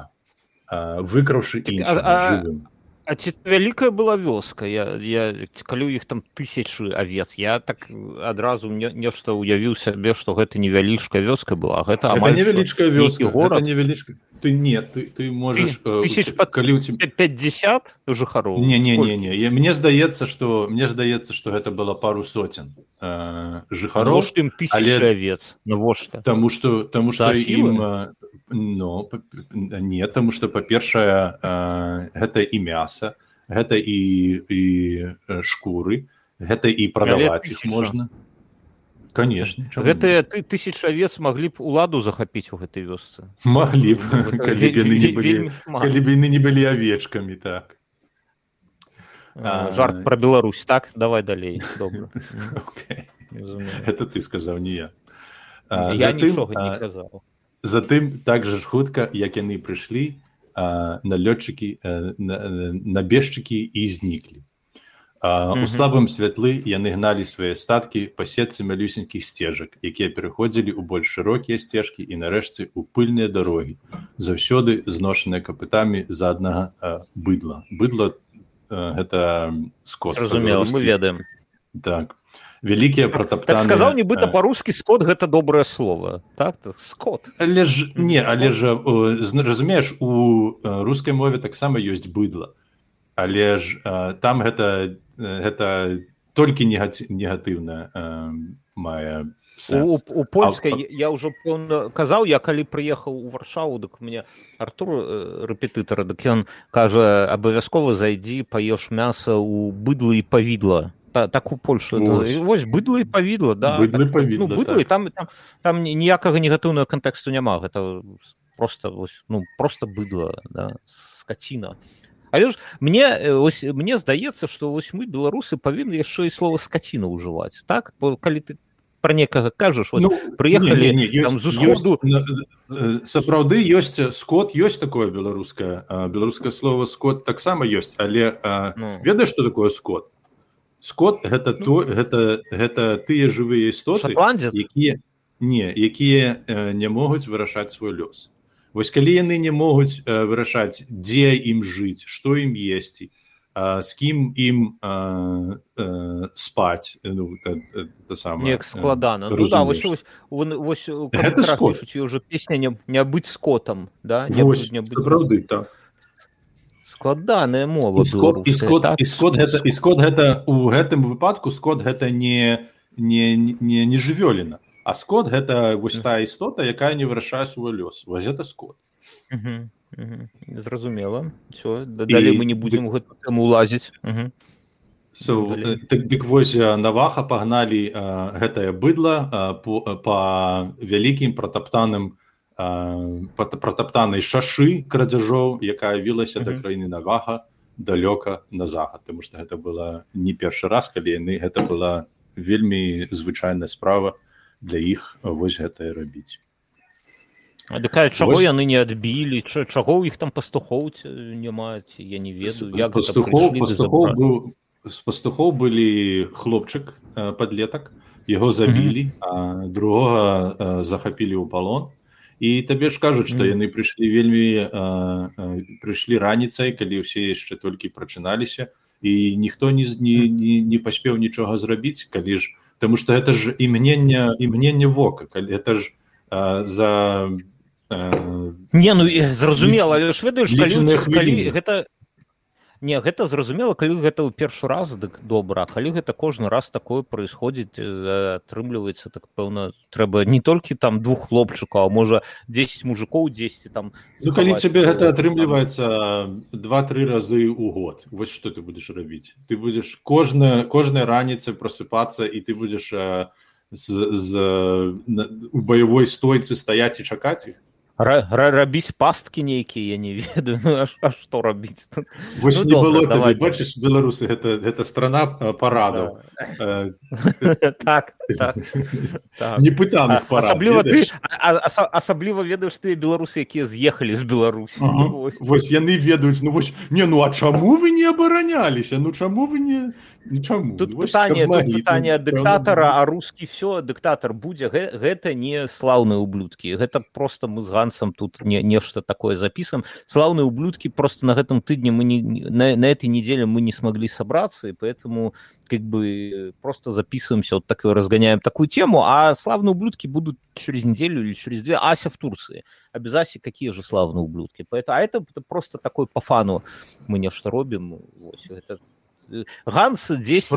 выкраўшы так, іншым А ці вялікая была вёска я, я калі іх там тысячы авец я так адразу нешта ўявіў сябе што гэта невялічкая вёска была гэта невялічкая вёска гора невялічка ты нет ты ты можешь тысяч под калі у тебя 50 жыхароў не не не не я мне здаецца что мне здаецца что гэта было пару сотен э, жыхароў ім тысяча але... овец. Навошта тому что. Тому что ім но не тому что па-першае э, гэта і мяса гэта і і шкуры гэта і прадаваць іх можна. конечно гэтыя ты тысяч авец маглі б уладу захапіць у гэтай вёсцы. Маглі б ну, калі б яны не былі авечкамі так. Жарт про Беларусь так? Давай далей это ты сказаў не я. Затым так жа ж хутка як яны прыйшлі налётчыкі набежчыкі і зніклі у слабым святлы яны гналі свае статкі па сетцы малюсенькіх сцежак якія пераходзілі ў больш шырокія сцежкі і нарэшце у пыльныя дарогі заўсёды зношаныя капытамі за аднага быдла. Быдла гэта скот разумела мы ведаем. Так вялікія так, так сказаў нібыта па-рускі скот гэта добрае слово. Так, так скот. Але ж не але жа разумееш у рускай мове таксама ёсць быдла. Але ж там гэта гэта толькі негатыўна мае у, у польскай а, я ўжо казаў я калі прыехаў у варшаву дык мне артур рэпетытара дык ён кажа абавязкова зайдзі паеш мяса у быдла і павідла та, так у польшу вось быдла і павідла да быдлы, так, павідла, ну, быдлы, так. там, там там ніякага негатыўнага кантэксту няма гэта просто вось ну просто быдла да, скаціна але ж мне ось мне здаецца что вось мы беларусы павінны яшчэ і слова скаціна ўжываць так? Бо калі ты про некага кажаш ну, прыехалі сапраўды ёсць скот ёсць такое беларускае беларускае слово скот таксама ёсць але ну. ведаеш что такое скот скот гэта ну, то гэта гэта тыя жывыя істоты якія не якія не могуць вырашаць свой лёс. Вось калі яны не могуць э, вырашаць дзе ім жыць што ім есці з кім ім э, э, спаць ну, сам складана. Ну, да, вось, вось, вось, вось уже песня не, не быць скотам да? Праўды так складаная мова і скот, і скот, так? і скот гэта і скот. Гэта у гэтым выпадку скот гэта не не не, не жывёліна а скот гэта вось та істота якая не вырашае свой лёс. Вось это скот. Зразумела все далей мы не будзем гэтым улазіць so, так, дык вось наваха пагналі гэтае быдла по, по вялікім пратаптаным пратаптанай шашы крадзяжоў якая вілася да краіны навага далёка на захад тому что гэта была не першы раз калі яны гэта была вельмі звычайная справа для іх вось гэтае рабіць. Такая чаго вось... яны не адбілі? Чаго ў іх там пастухоў маюць я не ведаю як пастухоў, пастухоў быў з пастухоў былі хлопчык подлетак яго забілі mm -hmm. а другога захапілі ў палон і табе ж кажуць што яны прыйшлі вельмі прыйшлі раніцай калі ўсе яшчэ толькі прачыналіся і ніхто не, не, не, не паспеў нічога зрабіць калі ж Таму што гэта ж імгнення імгнення вока калі это ж а, за не ну зразумела ліч, ж ведаеш калі, калі гэта не гэта зразумела калі гэта ў першы раз дык добра калі гэта кожны раз такое происходзіць атрымліваецца так пэўна трэба не толькі там двух хлопчыкаў можа 10 мужикоў 10 там ну, калі цябе гэта атрымліваецца два-тры разы ў год вось что ты будешь рабіць? Ты будзеш кожная кожная раніца просыпацца і ты будзеш з, з у баявой стойцы стаяць і чакаць іх рабіць пасткі нейкія я не ведаю ну, а, а што рабіць Вось ну, не было давай бачыш беларусы гэта гэта страна парадаў э, так, так, так. не пытаных асабліва ты асабліва ведаеш ты беларусы якія з'ехалі з беларусі ну, вось яны ведаюць ну вось не ну а чаму вы не абараняліся ну чаму вы не Нічаму. тут пытанне пытанне дыктатара а рускі все дыктатар будзе гэта не слаўныя ублюдкі гэта просто мы з гансам тут не нешта такое запісам слаўныя ублюдкі просто на гэтым тыдні мы не на, на этой неделе мы не смогли собраться и поэтому как бы просто записываемся вот так и разгоняем такую тему а славные ублюдки будут через неделю или через две. Ася в турции. Обязательно какие же славные ублюдки? Поэтому а это, это просто такой по фану. Мы нешта робім это ганс дзесь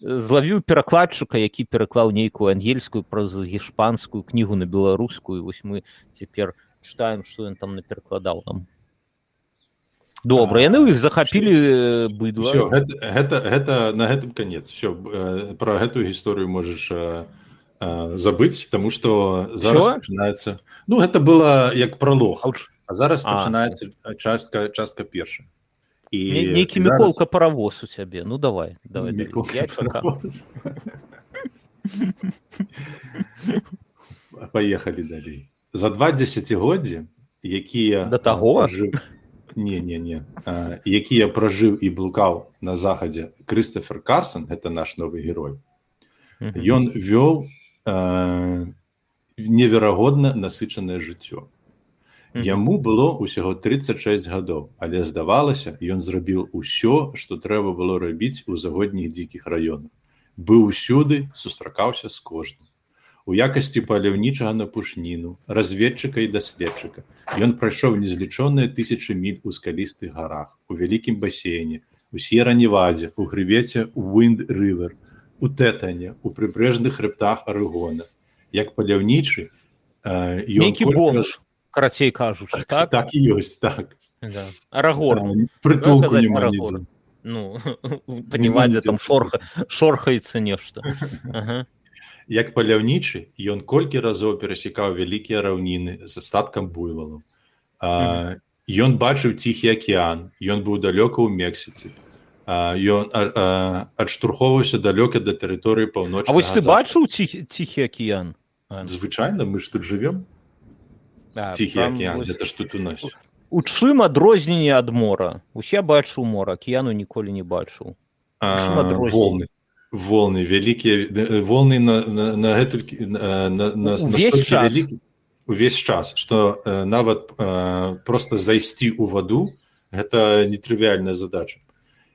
злавіў перакладчыка які пераклаў нейкую ангельскую праз гішпанскую кнігу на беларускую. Вось мы цяпер читаем что ён там наперакладаў нам добра яны ў іх захапілі быдла гэта, гэта, гэта на гэтым конец. Все про гэтую гісторыю можаш забыць тому что зараз пачынаецца ну гэта было як пролог. А зараз пачынаецца частка частка першая і нейкі зараз... міколка паравоз у цябе ну давай давай поехали далей. За два десятгоддзі якія до таго не не не які я пражыў і блукаў на захадзе крыстафер карсон это наш новы герой ён вёў неверагодна насычанае жыццё. Яму было ўсяго 36 гадоў, але здавалася, ён зрабіў усё, што трэба было рабіць у загодніх дзікіх раёнах. Быў усюды, сустракаўся з кожным. У якасці паляўнічага на пушніну, разведчыка і даследчыка. Ён прайшоў незлічоныя тысячы міль у скалістых гарах, у вялікім басейне, у сера-невадзе, у грывеце Унд-рывер, у тэтане, у прыбрэжных хребтах арыгона. Як паляўнічы, ён бонж карацей кажучы так так і ёсць так да. арагор прытулку ну панівадзе там шорха шорхаецца нешта ага. Як паляўнічы ён колькі разоў перасекаў вялікія раўніны з астаткам буйвалу ён бачыў ціхі акеан ён быў далёка ў мексіцы. Ён адштурхоўваўся далёка да тэрыторыі паўноч вось ты бачыў ціхі ціхі акеан звычайна мы ж тут живвем ціхі акеан это ж тут у нас. У чым адрозненне ад мора? Усе бачыў мора акеану ніколі не бачыў. Волны волны вялікія волны на, на, на гэтулькі на, на, на, на увесь час что э, нават э, просто зайсці ў ваду гэта нетрывіальная задача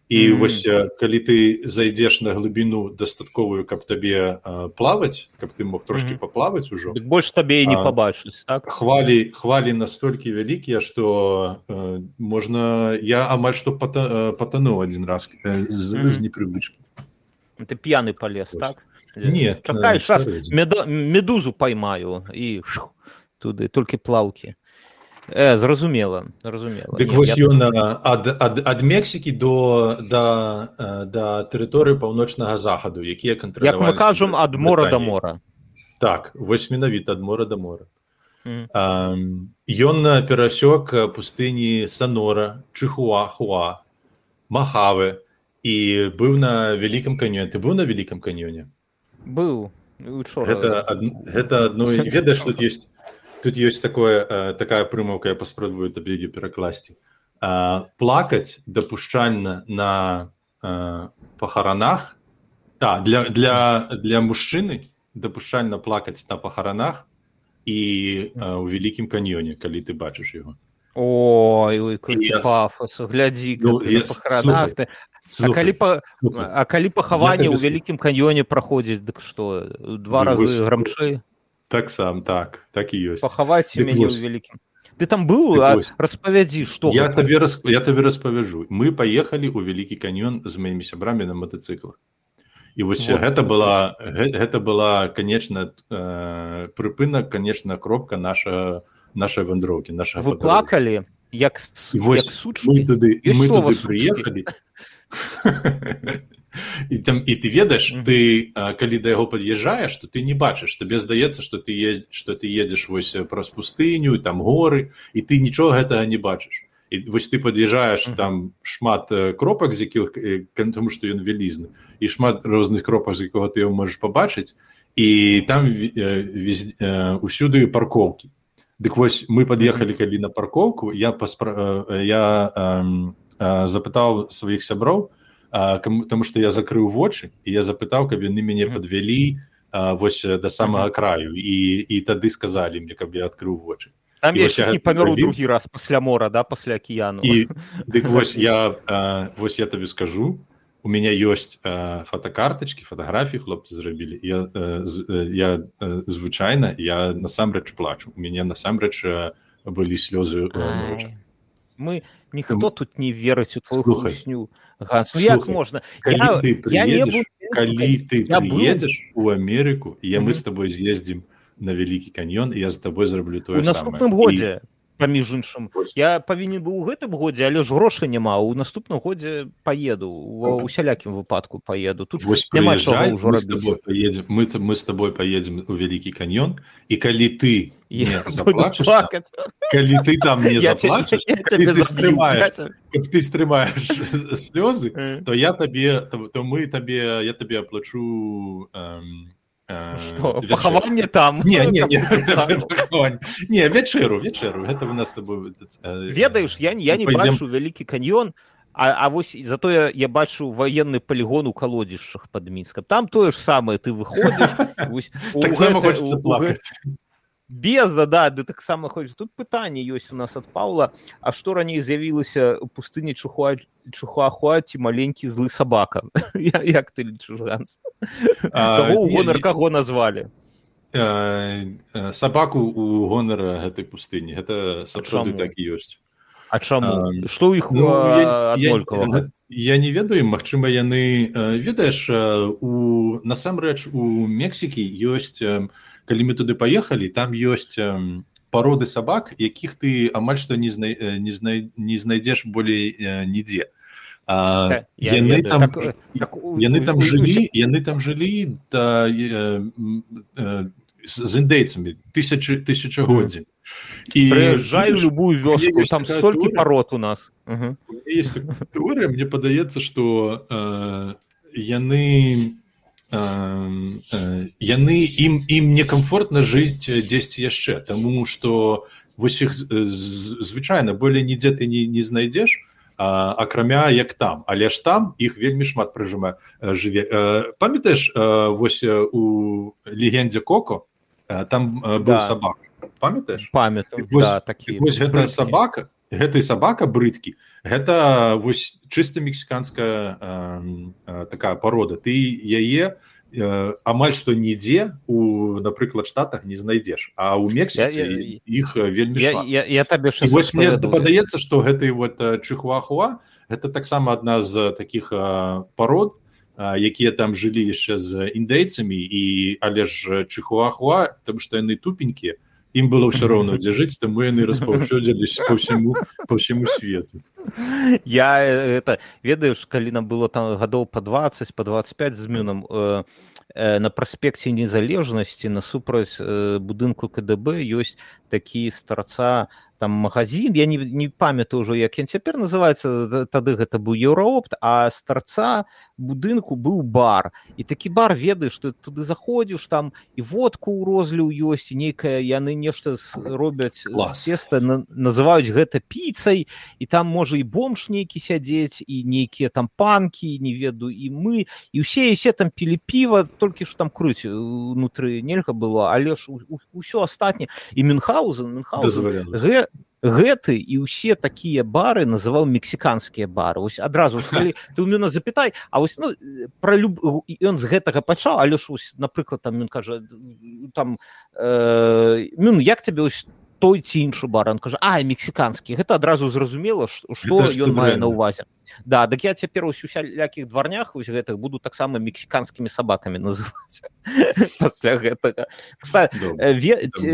і mm -hmm. вось калі ты зайдзеш на глыбіну дастатковую каб табе плаваць каб ты мог трошки mm -hmm. паплаваць ужо Дык больш табе і не пабачыць так хвалі хвалі настолькі вялікія что э, можна я амаль што пата, патануў один раз э, з, mm -hmm. з непрыбычкі ты п'яны палез так? Не чакай час медузу паймаю і шух, туды толькі плаўкі Э, зразумела зразумела дык вось ён я... ад, ад, ад мексікі до да да тэрыторыі паўночнага захаду якія кантроль як мы кажам ад мора да мора. Так вось менавіта ад мора да мора. Ён mm. перасёк пустыні санора чыхуахуа махавы і быў на вялікам каньёне ты быў на вялікам каньёне быў гэта, ад, гэта адно ведаеш тут ёсць тут ёсць такое э, такая прымаўка я паспрабую табе перакласці. Плакаць дапушчальна на э, пахаранах да, для для для мужчыны дапушчальна плакаць на пахаранах і э, у вялікім каньёне калі ты бачыш его ой, ой пафос глядзі ну, пахаранах ты. Слухай, а калі па, а калі пахаванне ў вялікім каньёне праходзіць дык што два разы грамчэй так сам так так і ёсць пахаваць мяне ў вялікім ты там быў распавядзі што я гэта? табе рас... я табе распавяжу мы паехалі ў вялікі каньён з маімі сябрамі на матацыклах і вось вот. гэта была гэта была конечно э, прыпынак конечно кропка наша нашай вандроўкі наша вы плакалі як, вось, як суч мы туды, мы туды прыехалі і там і ты ведаеш ты калі да яго пад'язджаеш то ты не бачыш табе здаецца что ты е что ты едзеш вось праз пустыню там горы і ты нічога гэтага не бачыш і вось ты пад'язджаеш там шмат кропак з якіх тому что ён вялізны і шмат розных кропах з якога ты можаш пабачыць і там усюды паркоўкі дык вось мы пад'ехалі калі на паркоўку я паспра я запытаў сваіх сяброў тому что я закрыў вочы і я запытаў каб яны мяне подвялі вось да самага краю. І і тады сказалі мне каб я адкрыў вочы. Там я не памёр другі раз пасля мора да пасля акіяну і дык вось я а, вось я табе скажу. У меня ёсць фотокартачки фотографіі хлопцы зрабілі. Я я звычайна я насамрэч плачу. У мяне насамрэч былі слёзы мы ніхто тут не верыць у твою хусню Ганс, ну як можна я, ты я не буду... калі ты я едзеш у Амерыку я мы з тобой з'ездзім на вялікі каньён я з табой зраблю тое наступным годзе і паміж іншым. Я павінен быў у гэтым годзе але ж грошай няма. У наступным годзе поеду ва усялякім выпадку поеду тут няма ўжо поедем мы мы с тобой поедем у вялікі каньён і калі ты калі ты там не заплачешь ты стрымаешь слёзы то я табе то мы табе я табе аплачу пахаванне там? Не не не. Не вечэру вечэру гэта у нас тобой ведаеш я я не бачу вялікі каньён а, а вось затое я бачу военны полигон у калодзішчах под мінскам там тое ж самае ты выходзіш безда да ды таксама хочешь. Тут пытанне ёсць у нас ад паула. А што раней з'явілася у пустыні чухуа чухуахуа ці маленькі злы сабака як ты лічуганс у гонар каго назвалі сабаку у гонара гэтай пустыні гэта сапраўды так і ёсць А чаму што ў іх ну, я, я не ведаю Мачыма яны ведаеш у насамрэч у мексікі ёсць у калі мы туды паехалі там ёсць пароды сабак якіх ты амаль што не зна... не, зна... не знайдзеш болей нідзе а, я яны там, так, так, яны там жылі яны там жылі да, э, э, з індейцамі тысячи тысячагоддзі і жаю любую вёску там столькі парод у нас. Есть тэорыя мне падаецца что э, яны яны ім ім некамфортна жыць дзесьці яшчэ таму что вось іх звычайна болей нідзе ты не, не знайдзеш акрамя як там. Але ж там іх вельмі шмат прыжыма жыве. Памятаеш вось у легендзе коко там быў да. сабак. Памятаеш? Памятаю да, такі гэта сабака гэтай сабака брыдкі гэта вось чыста мексіканская такая парода. Ты яе амаль што нідзе у напрыклад штатах не знайдзеш а у мексіцы іх вельмі я, я, я табе вось мне падаецца што гэты вот чыхуахуа гэта таксама адна з таких парод якія там жылі яшчэ з індейцамі. І але ж чыхуахуа там што яны тупенькія ім было ўсё роўна дзе жыць там яны распаўсюдзіліся по всему по всему свету. Я это ведаеш калі нам было там гадоў по 20 по 25 з мюнам э, э, на праспекце незалежнасці насупраць э, будынку кДб ёсць такі старца там магазин. Я не, не памятаю ўжо як ён цяпер называется. Тады гэта быў еўраопт а з тарца будынку быў бар. І такі бар ведаеш ты туды заходзіш там і водку ў розліў ёсць нейкая яны нешта робяць цеста на, называюць гэта піцай. І там можа і бомж нейкі сядзець і нейкія там панкі не ведаю і мы і ўсе ісе там пілі піва толькі ж там круць унутры нельга было але ж ўсё астатняе. І мюнхаузен мюнхаузен гэты і ўсе такія бары называў мексіканскія бары. Вось адразу калі ты ў мяне запітай А вось ну, пра люб ён з гэтага пачаў але ж напрыклад там ён кажа там э, ну, як тебе ось той ці іншы бар он кажа а мексіканскі гэта адразу зразумела што ён мае на увазе. Да дык я цяпер ось усялякіх дварнях вось гэтых буду таксама мексіканскімі сабакамі называць пасля гэтага.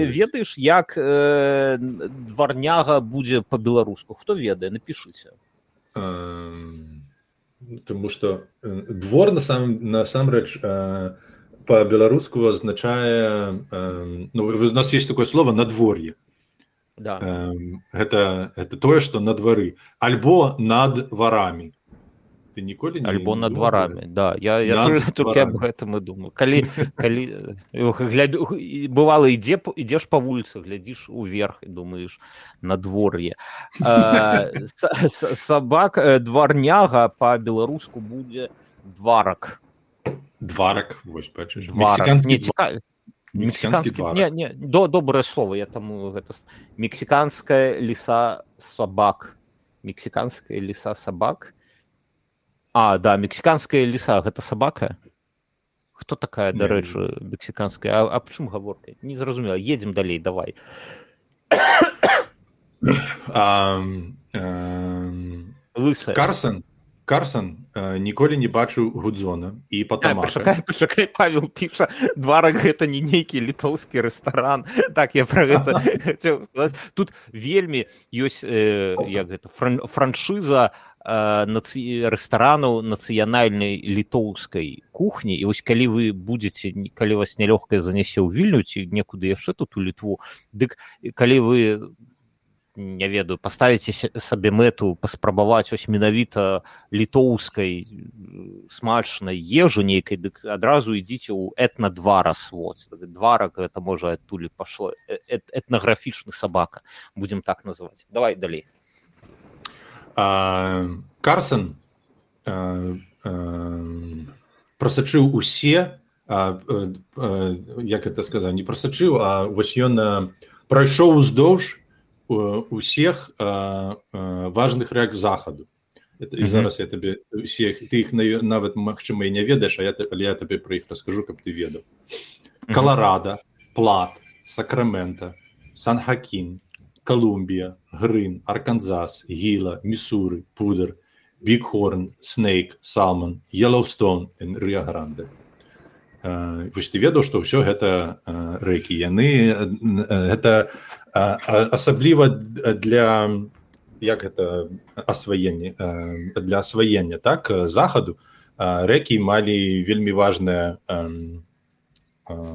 Ведаеш як э, дварняга будзе по-беларуску хто ведае? Напішыце. Таму што двор на самом насамрэч по-беларуску азначае ну, у нас есть такое слово надвор'е да. гэта это тое что на двары альбо над варамі ты ніколі альбо над дварамі да. Я, я только об гэтым и думаю. Калі калі гляду бывало ідзе ідзеш по вуліцы глядзіш уверх і думаешь надвор'е сабак э, дварняга по-беларуску будзе дварак дварак вось бачыш мексіканскі мексиканский не, не, до доброе слово я тому гэта мексиканская леса собак мексиканская леса собак а да мексиканская леса гэта собака? Хто такая дарэчы мексиканская а, а чым гаворка не зразумела едем далей давай. Лысая. Карсон Карсон э, ніколі не бачыў гудзона і потом павел піша дварак гэта не нейкі літоўскі рэстаран. Так я про гэта тут вельмі ёсць э, як гэта фран, франшыза э, наци... рэстаранаў нацыянальнай літоўскай кухні. І вось калі вы будетеце калі вас нялёгкае занясе ў вільню ці некуды яшчэ тут у літву дык калі вы не ведаю паставіце сабе мэту паспрабаваць вось менавіта літоўскай смачнай ежу нейкай дык адразу ідзіце ў этна два расвод дварак это можа адтуль пашло э, этнаграфічны сабака будзем так называць давай далей карсон прасачыў усе а, а, а, як это сказаць не прасачыў а вось ён прайшоў уздоўж усіх важных рэак захаду это, і зараз я табе усіх ты іх нават магчыма і не ведаеш а я але я табе пра іх раскажу каб ты ведаў каларада плат сакрамента сан-хакін колумбія грын арканзас гіла місуры пудр бігхорн снейк салман еллоустон рыагранды вось ты ведаў што ўсё гэта рэкі яны гэта асабліва для як это асваенне для асваення так захаду рэкі малі вельмі важная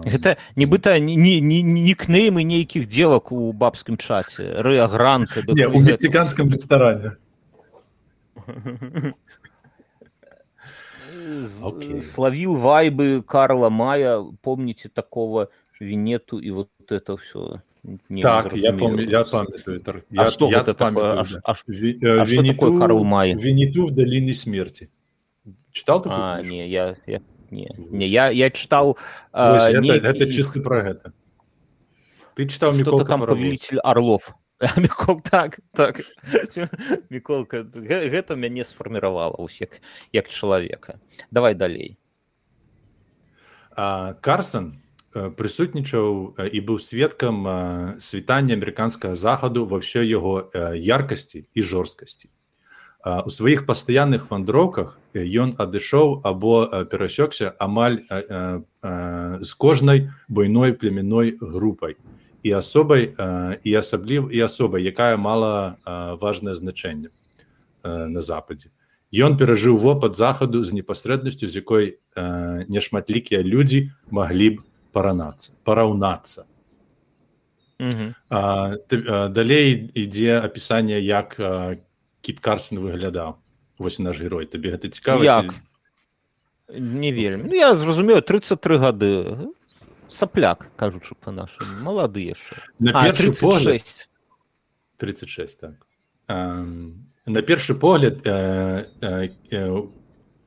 гэта нібыта нікнеймы нейкіх дзелак у бабскім часе рэагранка у мексіканскім рэстаране славіл вайбы карла мая. Помніце такого вінету і вот это все Не так, я помню, я памятаю. Я, а что я это. Такое? А, а, а что такое Карл Май? Винету в долине смерти. Читал такую А, книжку? не, я, я, не, не, я, я читал... А, это, некий... это чисто про это. Ты читал Миколка там Повелитель Орлов. Микол, так, так. Миколка, гэта мяне сфарміравала ўсіх як чалавека. Давай далей. А, Карсон прысутнічаў і быў сведкам світання амерыканскага захаду ва ўсёй яго яркасці і жорсткасці. У сваіх пастаянных вандроўках ён адышоў або перасёкся амаль з кожнай буйной племянной групай і асобай і асабліў і асобай, якая мала важнае значэнне на западзе. Ён перажыў вопыт захаду з непасрэднасцю, з якой нешматлікія людзі маглі б паранацца параўнацца А, ты, а, далей ідзе апісанне як а, кіт карсон выглядаў. Вось наш герой. Табе гэта цікава як? ці... не вельмі. ну, я зразумею 33 гады. Сапляк кажучы по нашым малады яшчэ. На а, 36 погляд... 36 так. А, на першы погляд э, э, э,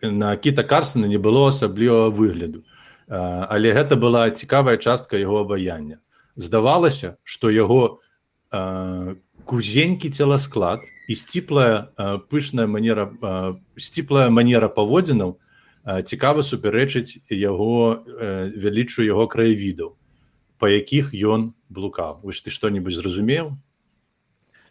на кіта карсона не было асаблівага выгляду але гэта была цікавая частка яго абаяння. Здавалася што яго кузенькі целасклад і сціплая пышная манера сціплая манера паводзінаў цікава супярэчыць яго вялічу яго краявідаў па якіх ён блукаў. Вось ты што-нибудь зразумеў?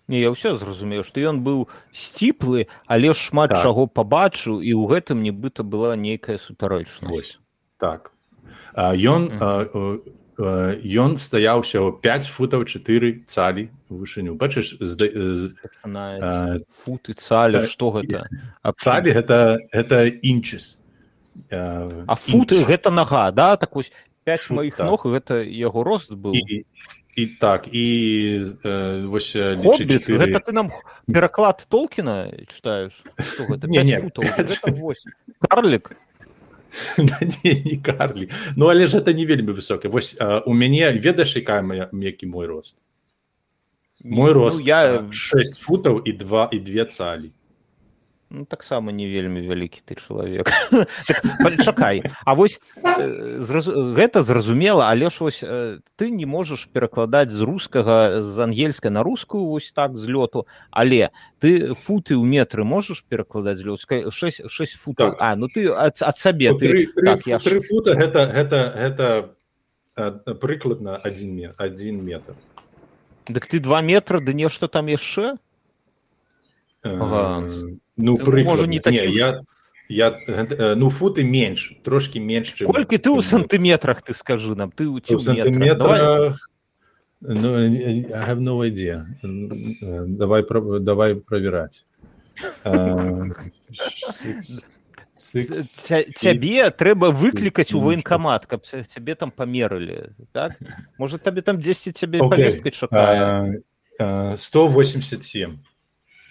Не, я ўсё зразумею што ён быў сціплы але шмат так. чаго пабачыў і ў гэтым нібыта была нейкая супярэчнасць. Так ён ён стаяў усяго 5 футаў 4 цалі вышыню. Бачыш футы цаля што гэта? цалі гэта гэта інчыс. А футы гэта нага да? Так вось 5 Фут, маіх ног гэта яго рост быў. І, так і э, вось Хоббит, 4... гэта ты нам пераклад толкіна читаеш карлік не, не карлі ну але ж это не вельмі высока вось а, у мяне ведаеш якая які мой рост. Мой ну, рост я 6 футаў і два і две цалі ну, таксама не вельмі вялікі ты чалавек. Так, чакай А вось э, зраз... гэта зразумела але ж вось э, ты не можаш перакладаць з рускага з ангельска на рускую вось так з лёту але ты футы ў метры можаш перакладаць лёскай 6 6 футаў. Так. А ну ты ад, ад сабе ну, ты 3, так, 3, я 3 фута гэта гэта гэта прыкладна один один метр. Дык ты два метра ды нешта там яшчэ ну прыклад, не такі... я я э, ну футы менш трошки менш чым, колькі ты ў сантыметрах ты скажы нам? Ты у сантыметрах ну, no idea. давай давай правяраць цябе трэба выклікаць у военкамат каб цябе там памерылі так можа табе там 10 цябе повесткай чакае 187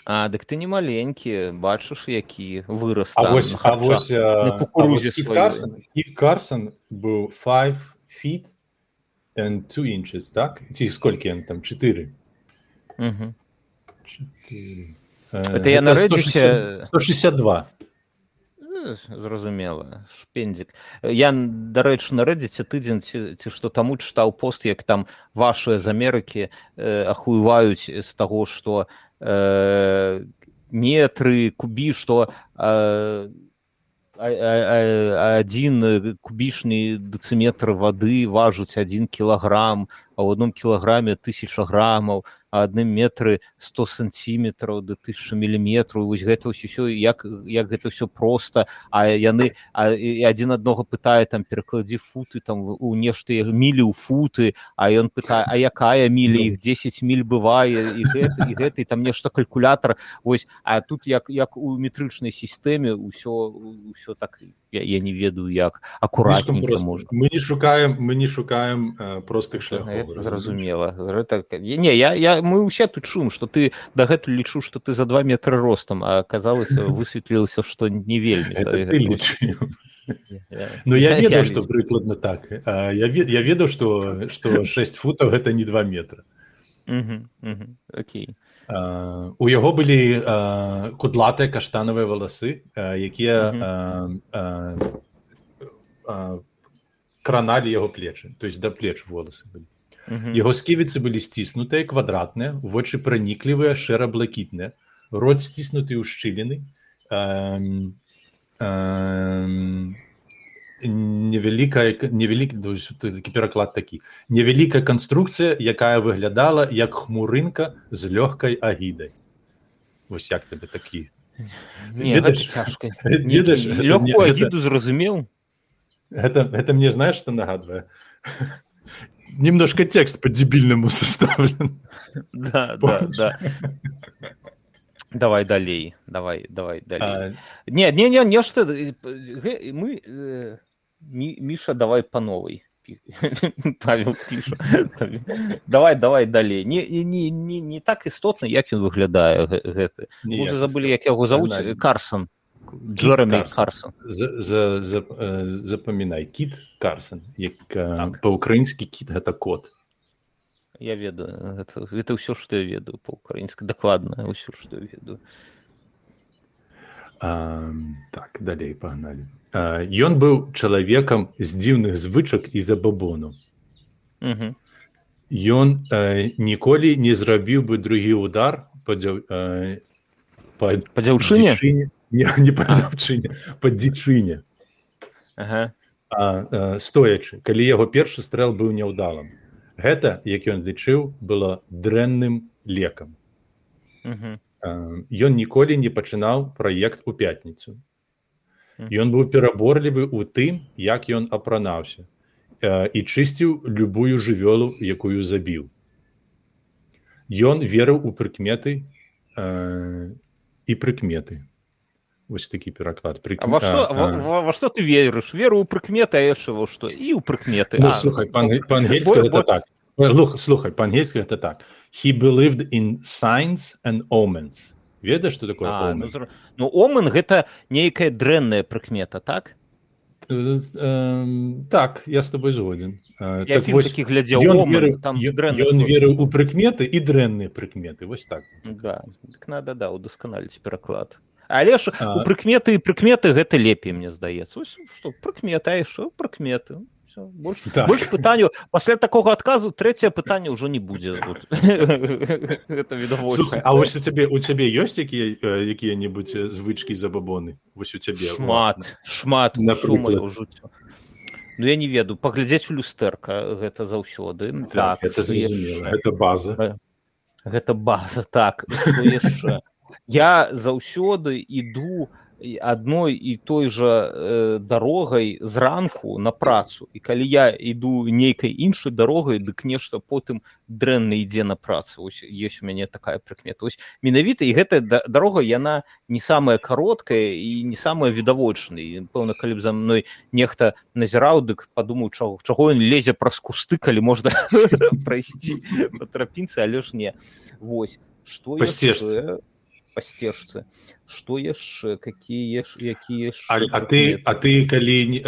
А дык ты не маленькі бачыш які вырос карсон быў 5 feet and two inches так? Ці сколькі ён там 4 это я нарэдзіся 162 зразумела шпендзік я дарэчы нарэдзіце тыдзень ці, ці што таму чытаў пост як там вашыя з Амерыкі э, ахуеваюць з таго што э, метры кубі што э, адзін кубічны дэцыметр вады важыць адзін кілаграм а ў адном кілаграме тысяча грамаў адным метры 100 сантиметраў да тысяча міліметраў. Вось гэта ўсё як як гэта все просто а яны адзін аднога пытае там перакладзі футы там у нешта мілі ў футы а ён пытае а якая міля іх 10 міль бывае і гэта, і гэта і там нешта калькулятор вось а тут як як у метрычнай сістэме ўсё ўсё так я, я не ведаю як акуратненько можна. мы не шукаем мы не шукаем э, простых шляхов зразумела. Гэта не я я мы ўсе тут чуем что ты дагэтуль лічу что ты за два метра ростам а аказалася высветлілася что не вельмі Ну я ведаю что прыкладна так. Я я ведаю что что 6 футаў гэта не два метра. Окей. У яго былі кудлатыя каштанавыя валасы якія краналі яго плечы то есть да плеч волосы былі Яго сківіцы былі сціснутыя квадратныя, вочы праніклівыя шэра-блакітныя, рот сціснуты ў шчыліны невялікая невялікі такі пераклад такі невялікая канструкцыя якая выглядала як хмурынка з лёгкай агідай вось як табе такі. Лёгкую агіду зразумеў гэта гэта мне знаеш што нагадвае немножко текст по-дебильному составлен. Да, да, да. Давай далей, давай, давай далей. Не, не, не, не, что мы, Миша, давай по новой. Павел піша давай давай далей не, не, не, не так істотна як ён выглядае гэты уже забылі як яго завуць карсон Джеремі Карсон. Запамінай кіт Карсон. Як так. па-украінскі кіт гэта кот. Я ведаю гэта, гэта ўсё што я ведаю па-украінска дакладна ўсё што я ведаю. А, так далей пагналі ён быў чалавекам з дзіўных звычак і забабону ён ніколі не зрабіў бы другі удар па дзяўчыне не, не па дзяўчыне па дзічыне. Ага. стоячы калі яго першы стрэл быў няўдалым. Гэта як ён лічыў было дрэнным лекам. Ён ніколі не пачынаў праект у пятніцу. Ён быў пераборлівы ў тым, як ён апранаўся і чысціў любую жывёлу, якую забіў. Ён верыў у прыкметы і прыкметы. Вось такі пераклад Пры... во, што, а, во, во што ты верыш веру у прыкметы во што і ў прыкметы ну, слухай па-ангельску па так. Слухай па-ангельску гэта так. He believed in signs and omens. Ведаеш что такое а, ну, ну омын гэта нейкая дрэнная прыкмета так? Э, э, так я с тобой згоден э, так, глядзеў ён верыў у прыкметы і дрэнныя прыкметы вось так. Да, так надо да удасканаліць пераклад але ж у прыкметы і прыкметы гэта лепей мне здаецца. Што прыкмета яшчэ прыкметы? Больш, так. больш пытанню пасля такога адказу трэцяе пытанне ўжо не будзе А вось у цябе у цябе ёсць якія якія-небудзь звычкі забабоны вось у цябе шмат шмат на жыццё Ну я не ведаю паглядзець у люстэрка гэта заўсёды так, так. это, это база. гэта база так я заўсёды іду адной і той жа э, дарогай зранку на працу. І калі я іду нейкай іншай дарогай дык нешта потым дрэнна ідзе на працу. Ось есть у мяне такая прыкмета. Ось менавіта і гэтая дарога яна не самая кароткая і не самая відавочная. Пэўна калі б за мной нехта назіраў дык падумаў чаго чаго ён лезе праз кусты калі можна прайсці па трапінцы але ж не. Восьось что пасцежцы па сцежцы что яшчэ какие якія а, а ты а ты калі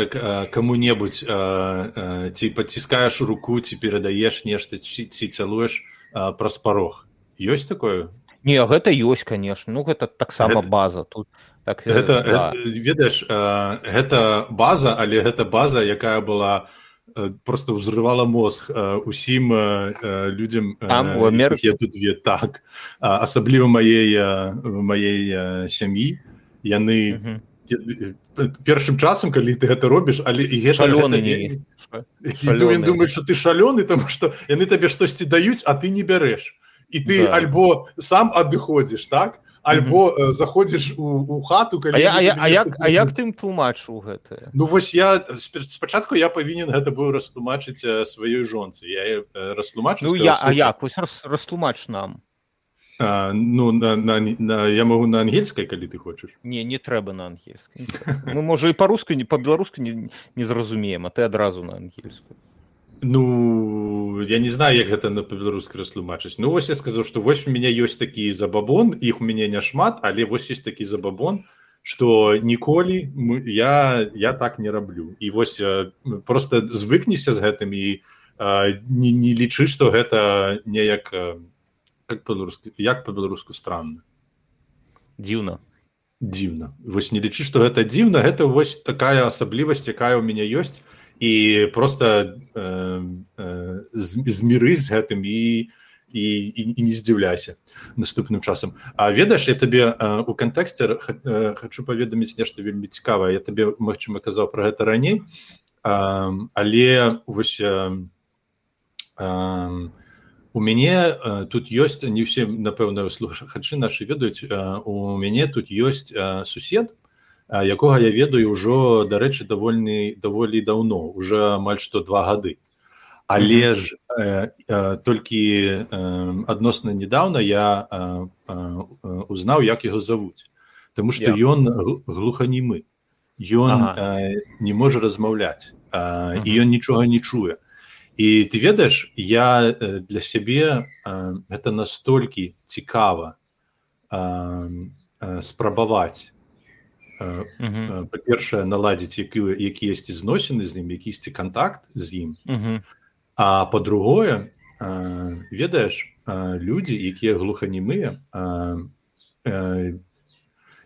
кому-небудзь ці подціскаешь руку ці перадаеш нешта ці цялуеш праз парог ёсць такое? Не гэта ёсць конечно. Ну гэта таксама гэта... база. Тут так гэта, да. гэта ведаеш гэта база але гэта база якая была Э, просто ўзрывала мозг э, усім э, людзям тут ве так асабліва маей маей сям'і яны першым часам калі ты гэта робіш але і шалёны думаю что ты шалёны там что яны табе штосьці даюць а ты не бярэш і ты да. альбо сам адыходзіш так альбо mm -hmm. заходзіш у, у хату калі а, я, а, як, а як ты ім тлумачыў гэта? Ну вось я спачатку я павінен гэта быў растлумачыць сваёй жонцы. Я растлумачу ну, я а як? Вось рас, растлумач нам. А, ну на, на, на я могу на ангельскай калі ты хочаш. Не не трэба на ангельскай. Мы можа і па-руску не па-беларуску не, не зразумеем а ты адразу на ангельскую Ну я не знаю як гэта на па-беларуску растлумачыць. Ну вось я сказаў што вось у мяне ёсць такі забабон іх у мяне няшмат але вось есть такі забабон что ніколі мы я я так не раблю. І вось просто звыкнешся з гэтым і не, не лічы што гэта неяк как па-беларуску як па-беларуску странно дзіўна. Дзіўна. Вось не лічы што гэта дзіўна гэта вось такая асаблівасць якая ў мяне ёсць і просто э, э, зміры з гэтым і і, і, і не здзіўляйся наступным часам. А ведаеш я табе э, у кантэксце э, хочу паведаміць нешта вельмі цікавае. Я табе магчыма казаў про гэта раней. Э, але вось э, э, у мяне э, тут ёсць не ўсе напэўна слухачы нашы ведаюць э, у мяне тут ёсць э, сусед у якога я ведаю ўжо дарэчы давольны даволі даўно уже амаль што два гады. Але ж э, э, толькі э, адносна недавно я э, э, узнаў як яго завуць. Таму што ён глуханімы. Ён ага. э, не можа размаўляць і ён нічога не чуе. І ты ведаеш я для сябе гэта настолькі цікава спрабаваць па-першае наладзіць якую якіясьці зносіны з ім якісьці контакт з ім а по-другое ведаеш людзі якія глуханімыя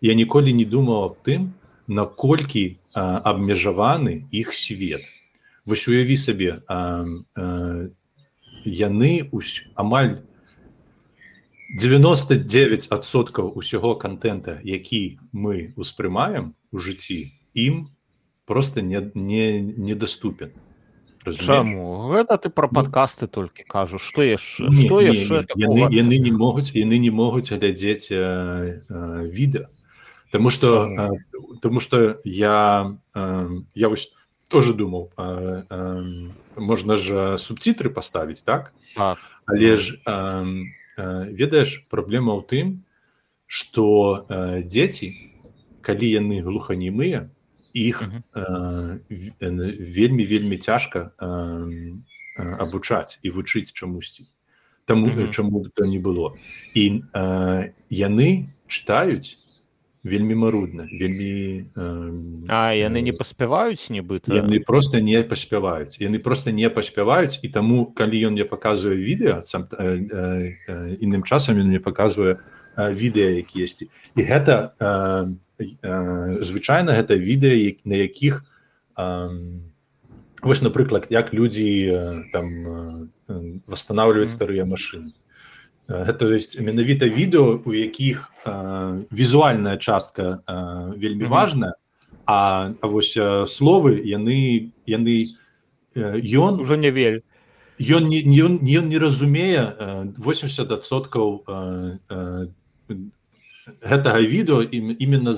я ніколі не думаў аб тым наколькі абмежаваны іх свет вось уяві сабе яны амаль 99соткаў усяго контента які мы успрымаем у жыцці ім просто не не недоступен. Чаму? Гэта ты про подкасты толькі кажу что яшчэ что яшчэ яны, яны не могуць яны не могуць глядзець э, э, відэа. Таму что э, тому что я э, я вось тоже думаў э, э, можна ж субцітры поставіць так, так. але ж э, ведаеш праблема ў тым что э, дзеці калі яны глуханімыя іх э, вельмі вельмі цяжка э, абучаць і вучыць чамусьці. Таму -hmm. чаму бы то не было. І э, яны чытаюць вельмі марудна вельмі э, а яны не паспяваюць нібыта? яны просто не паспяваюць. Яны просто не паспяваюць і таму калі ён мне показывае відэа сам э, э, іным часам ён мне показывае э, відэа які есці. І гэта э, э, звычайна гэта відэа на якіх э, вось напрыклад як людзі э, там э, восстанавливаюць старыя машины гэта ёсць менавіта відэо у якіх э, візуальная частка э, вельмі важная а, а вось э, словы яны яны ён уже не вель ён не ён не, не разумее 80соткаў э, э, гэтага відэо именно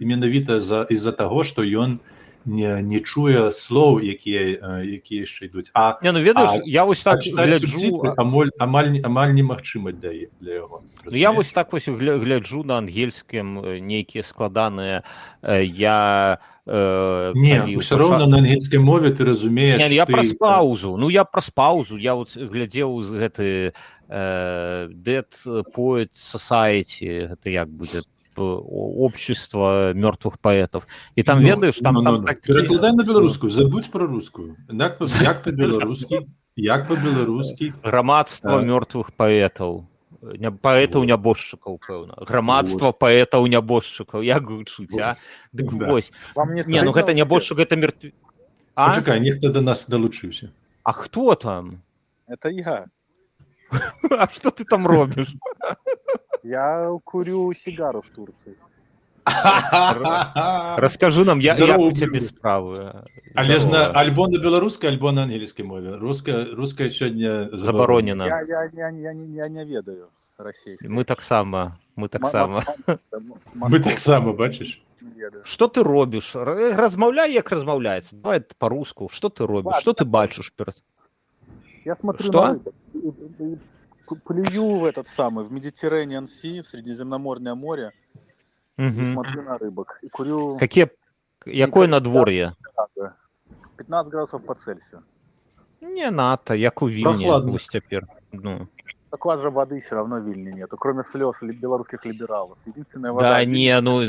менавіта за из-за таго что ён не не, не чуе слоў якія якія яшчэ ідуць. А не ну ведаеш я вось так гляджу амаль амаль амаль немагчыма для для яго ну, я вось так вось гляджу на ангельскім нейкія складаныя я э, не ўсё роўна на ангельскай мове ты разумееш я праз паузу ну я праз паузу я вот глядзеў з гэты дэт поэт сасайці гэта як будзе общество мертвых поэтов. И там ну, ведаешь там, ну, там ну, так перекладай на беларускую забудь про русскую. Як, як по-беларускі як по-беларускі грамадства мертвых поэтаў не паэтаў нябожчыкаў пэўна грамадства паэтаў нябожчыкаў як гучуць а? Дык вось не ну гэта нябожчык гэта мертв чакай нехта до нас далучыўся А хто там? Это я. А что ты там робіш Я курю сигару в Турции. Расскажи нам, я, я у тебя справы. Але ж на альбо на беларускай альбо на ангельскай мове руская руская сёння забаронена я, я, я, я, я не ведаю расійскай мы таксама мы таксама мы таксама бачыш что ты робіш размаўляй як размаўляецца давай по-руску что ты робіш что ты бачыш перад я смотрю что плюю в этот самый, в Медитерranean Sea, в Средиземноморное море, угу. и смотрю на рыбок. И курю... Какие... Якое надворье? 15 градусов по Цельсию. Не надо, як у Вильне, пусть теперь. Ну. Так у вас же воды все равно в Вильне нету, кроме слез белорусских либералов. Единственная вода... Да не, ну,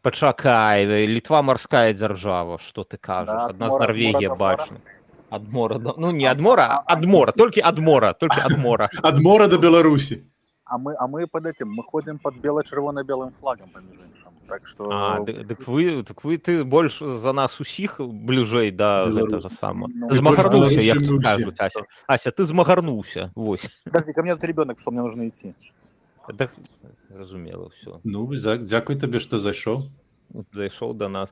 почакай, Литва морская держава, что ты кажешь. Да, Одна с Норвегия бачна. Адмора ну не адмора адмора. толькі адмора толькі адмора. Адмора до беларусі а мы а мы под этим мы ходим под бело-чырвона-белым флагом так что а, дык, дык вы так вы ты больш за нас усіх бліжэй да гэтага сама ну, змагарнуўся як кажуць ася. Ася ты змагарнуўся вось. Ко мне ребенок что мне нужно идти. Так, разумела все ну дзякуй табе что зайшоў зайшоў до нас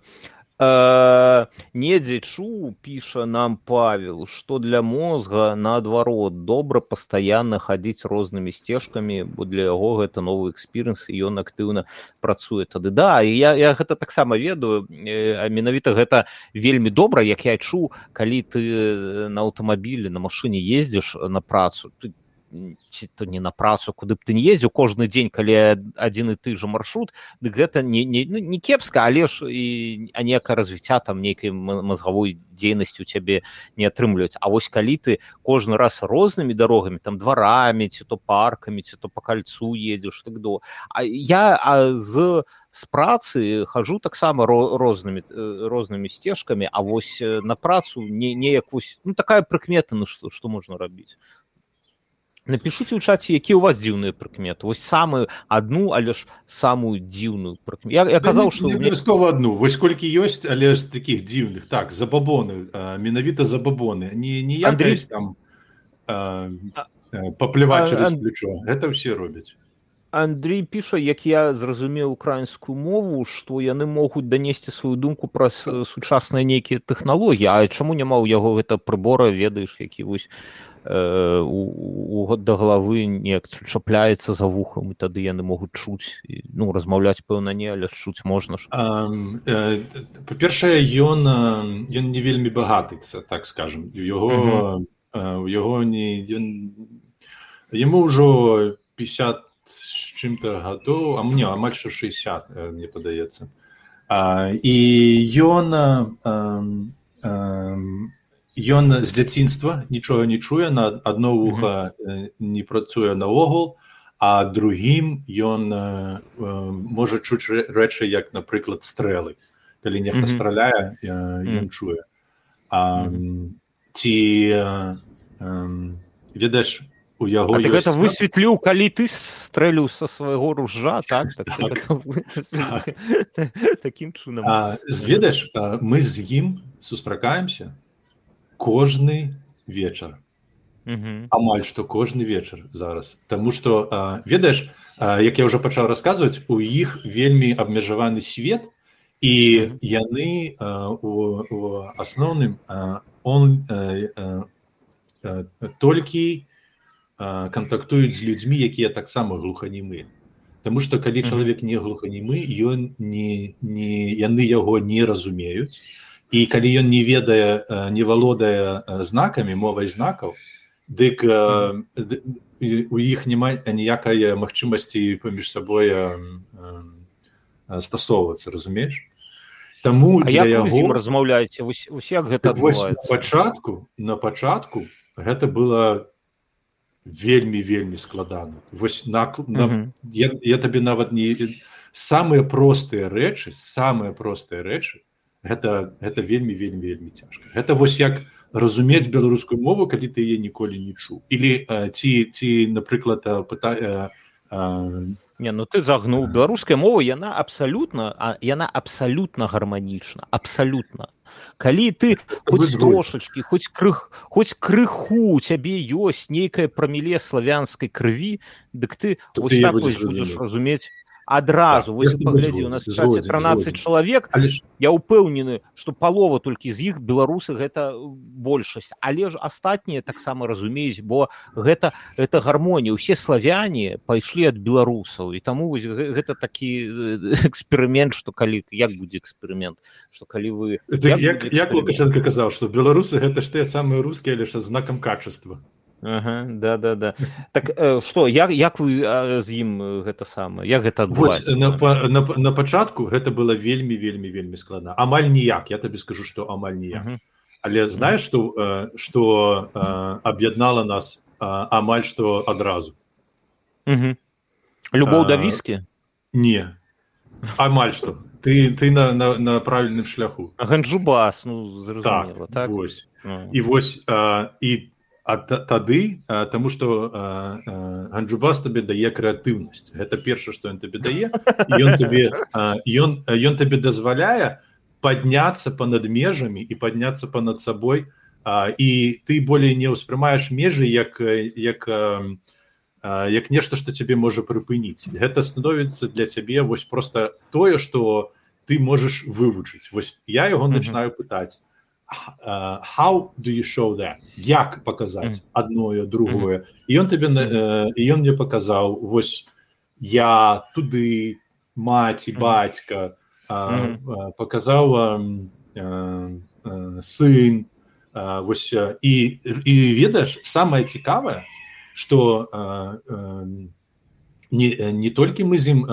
Э, недзе чуў піша нам павел что для мозга наадварот добра пастаянна хадзіць рознымі сцежкамі бо для яго гэта новы экспірынс і ён актыўна працуе тады. Да і я, я гэта таксама ведаю а менавіта гэта вельмі добра як я чуў калі ты на аўтамабілі на машыне ездзіш на працу ты ці то не на працу куды б ты не ездзіў кожны дзень калі адзін і ты же маршрут дык гэта не не, ну, не кепска але ж і а некае развіцця там нейкай мозгавой дзейнасці у цябе не атрымліваць А вось калі ты кожны раз рознымі дарогамі там дварамі ці то паркамі ці то по кольцу едзеш так до. А я а з з працы хожу таксама рознымі рознымі сцежкамі А вось на працу не неяк вось ну такая прыкмета ну што што можна рабіць напишите ў чаце які у вас дзіўныя прыкметы вось самую одну але ж самую дзіўную прыкмету я, я казаў что абавязкова одну. Вось колькі ёсць але ж таких дзіўных так забабоны менавіта забабоны не не я Андрей... там папляваць через плечо. Это все робяць Андрей піша як я зразумеў украінскую мову што яны могуць данесці сваю думку праз сучасныя нейкія тэхналогіі А чаму няма ў яго гэта прыбора ведаеш які вось Э, у год да галавы неяк чапляецца за вухам і тады яны могуць чуць ну размаўляць пэўна не але чуць можна ж. Э, па-першае ён ён не вельмі багатыцца так скажем яго у яго не ён яму ўжо 50 з чым-то гадоў а мне амаль 60 мне падаецца і ён ён з дзяцінства нічога не чуе на одно вуха не працуе наогул а другім ён можа чуць рэчы як напрыклад стрэлы. Калі нехта страляе ён чуе. А, ці ведаеш у яго гэта высветліў калі ты стрэлю са свайго ружа так, так, так. таким чынам. Зведаеш мы з ім сустракаемся кожны вечар. Амаль што кожны вечар зараз. Таму што ведаеш як я ўжо пачаў расказваць у іх вельмі абмежаваны свет і яны у асноўным он толькі кантактуюць з людзьмі якія таксама глуханімы. Таму што калі чалавек не глуханімы ён не не яны яго не разумеюць і калі ён не ведае не валодае знакамі мовай знакаў дык у іх няма ніякай магчымасці паміж сабой стасоўвацца разумееш Таму яго размаўляеце як гэта пачатку на пачатку гэта было вельмі вельмі складана. Вось на, на я, я табе нават не самыя простыя рэчы самыя простыя рэчы гэта гэта вельмі вельмі вельмі цяжка. Гэта вось як разумець беларускую мову калі ты яе ніколі не чу или ці ці напрыклад пытае не ну ты загнуў. Беларуская мова яна абсалютна а яна абсалютна гарманічна. Абсалютна. Калі ты хоць трошачки хоць крых хоць крыху цябе ёсць нейкае праміле славянскай крыві дык ты, ты так будзеш разумець адразу так, паглядзі у нас згодзін, 13 згодзін. чалавек але ж я ўпэўнены што палова толькі з іх беларусы гэта большасць але ж астатнія таксама разумеюць бо гэта это гармонія усе славяне пайшлі ад беларусаў і таму вось гэта такі эксперымент што калі як будзе эксперымент што калі вы так, як, як лукашенко казаў што беларусы гэта ж тыя самыя рускія лишь знакам качества ага, да да да так что э, як як вы з ім гэта самае? Як гэта Вось, на, на, на пачатку гэта было вельмі вельмі вельмі складна. Амаль ніяк я табе скажу что амаль ніяк. Ага. але знаешь что что аб'яднала нас амаль что адразу. Любоў да віскі? не. Амаль что ты ты на, на, на правільным шляху. Ганджубас ну так, так? Вось. і вось а, і ты А тады таму што ганджубас табе дае крэатыўнасць. Гэта перша што ён табе дае. Ён табе ён ён табе дазваляе падняцца па-над межамі і падняцца па-над сабой. А, і ты болей не ўспрымаеш межы як як а, як нешта што цябе можа прыпыніць. Гэта становіцца для цябе вось просто тое што ты можаш вывучыць. Вось я яго начинаю пытаць uh, how do you show that? Як показаць mm. адное другое і ён табе і ён мне показаў вось я туды маці бацька uh, uh, показаў uh, uh, сын uh, вось і і ведаеш самае цікавае что не, не толькі мы з ім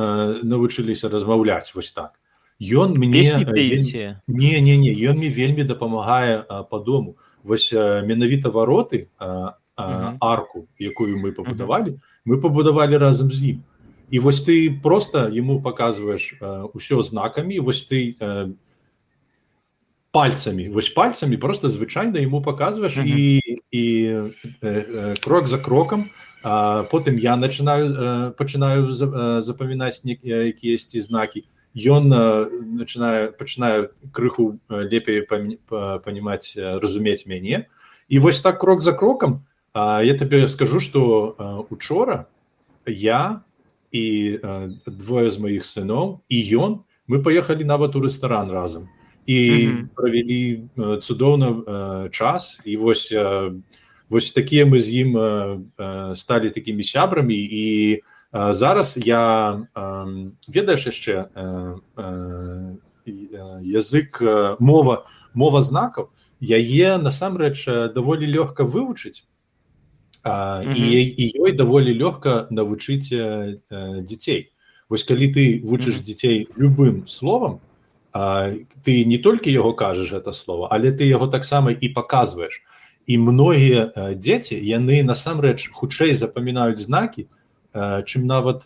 навучыліся размаўляць вось так ён мне не не не ён мне вельмі дапамагае по дому. Вось менавіта вароты арку якую мы пабудавалі мы пабудавалі разам з ім. І вось ты просто ему показываешь ўсё знакамі вось ты пальцамі вось пальцамі просто звычайна ему показываешь і і крок за крокам а потым я начинаю пачынаю запамінаць якіясьці знакі ён начинае пачынаю крыху лепей панимаць разумець мяне. І вось так крок за крокам я табе скажу что учора я і двое з маіх сыноў і ён мы поехали нават у рэстаран разам. І mm -hmm. правялі цудоўна час. І вось вось такія мы з ім сталі такімі сябрамі. І зараз я ведаеш яшчэ язык мова мова знакаў яе насамрэч даволі лёгка вывучыць. І, і ёй даволі лёгка навучыць дзяцей. Вось калі ты вучыш дзяцей любым словам ты не толькі яго кажаш это слово але ты яго таксама і паказваеш. І многія дзеці яны насамрэч хутчэй запамінаюць знакі чым нават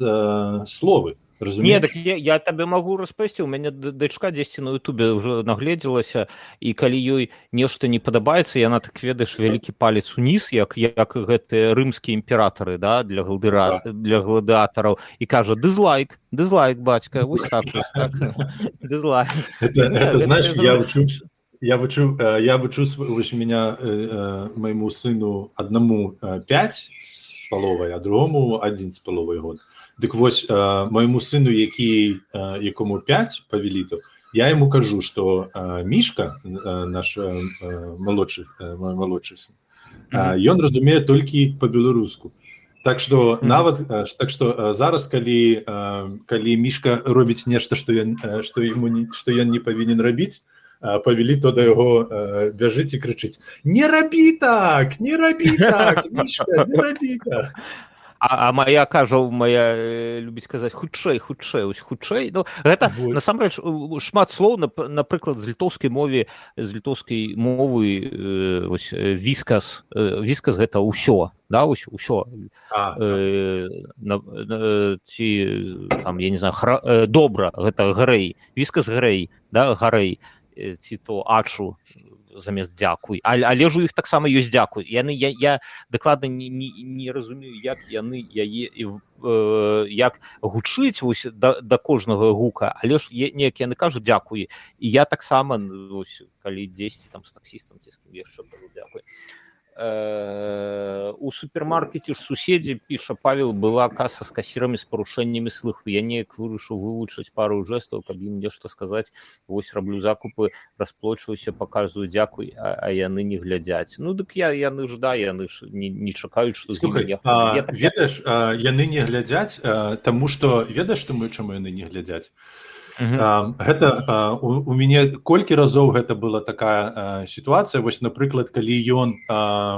словы разумею так я, я табе магу распасці у мяне дачка дзесьці на Ютубе ўжо нагледзелася і калі ёй нешта не падабаецца яна так ведаеш вялікі палец уніз як як гэтыя рымскія імператары да для галдыра да. для гладыатараў і кажа дызлайк дызлайк бацька вось так, так. дызлайк знаешь я вучуся я вычу я вычу вось меня майму сыну аднаму 5 з паловай а другому адзін з паловай год Дык вось э, майму сыну які э, якому 5 павеліту я ему кажу что э, мішка э, наш э, малодшы э, малодшы сын ён mm -hmm. разумее толькі по-беларуску так что mm -hmm. нават э, так что э, зараз калі э, калі мішка робіць нешта что ён что ему не что ён не павінен рабіць павялі то да яго бяжыць і крычыць не рабі так! Не рабі так, мішка, не рабі так! А, а моя кажа моя э, любіць казаць хутчэй хутчэй ось хутчэй ну гэта насамрэч шмат слоў напрыклад з літоўскай мове з літоўскай мовы э, ось віскас віскас гэта ўсё да ось усё ці там я не знаю хра, добра гэта гарэй віскас гарэй да гарэй ці то ачу замест дзякуй але, але ж у іх таксама ёсць дзякуй яны я, я дакладна не, не, не разумею як яны яе э, як гучыць вось да, да кожнага гука але ж неяк яны кажуць дзякуй і я таксама калі дзесьці там з таксістам ці яшчэ дзякуй у супермаркеце ж суседзі піша павел была каса з касірамі з парушэннямі слыху. Я неяк вырашыў вывучыць пару жэстаў каб ім нешта сказаць вось раблю закупы расплочваюся паказваю дзякуй а, а яны не глядзяць ну дык я яны ж да яны ж не, не чакаюць што так ведаеш яны не глядзяць таму што ведаеш што мы чаму яны не глядзяць гэта у, у мяне колькі разоў гэта была такая сітуацыя. Вось напрыклад калі ён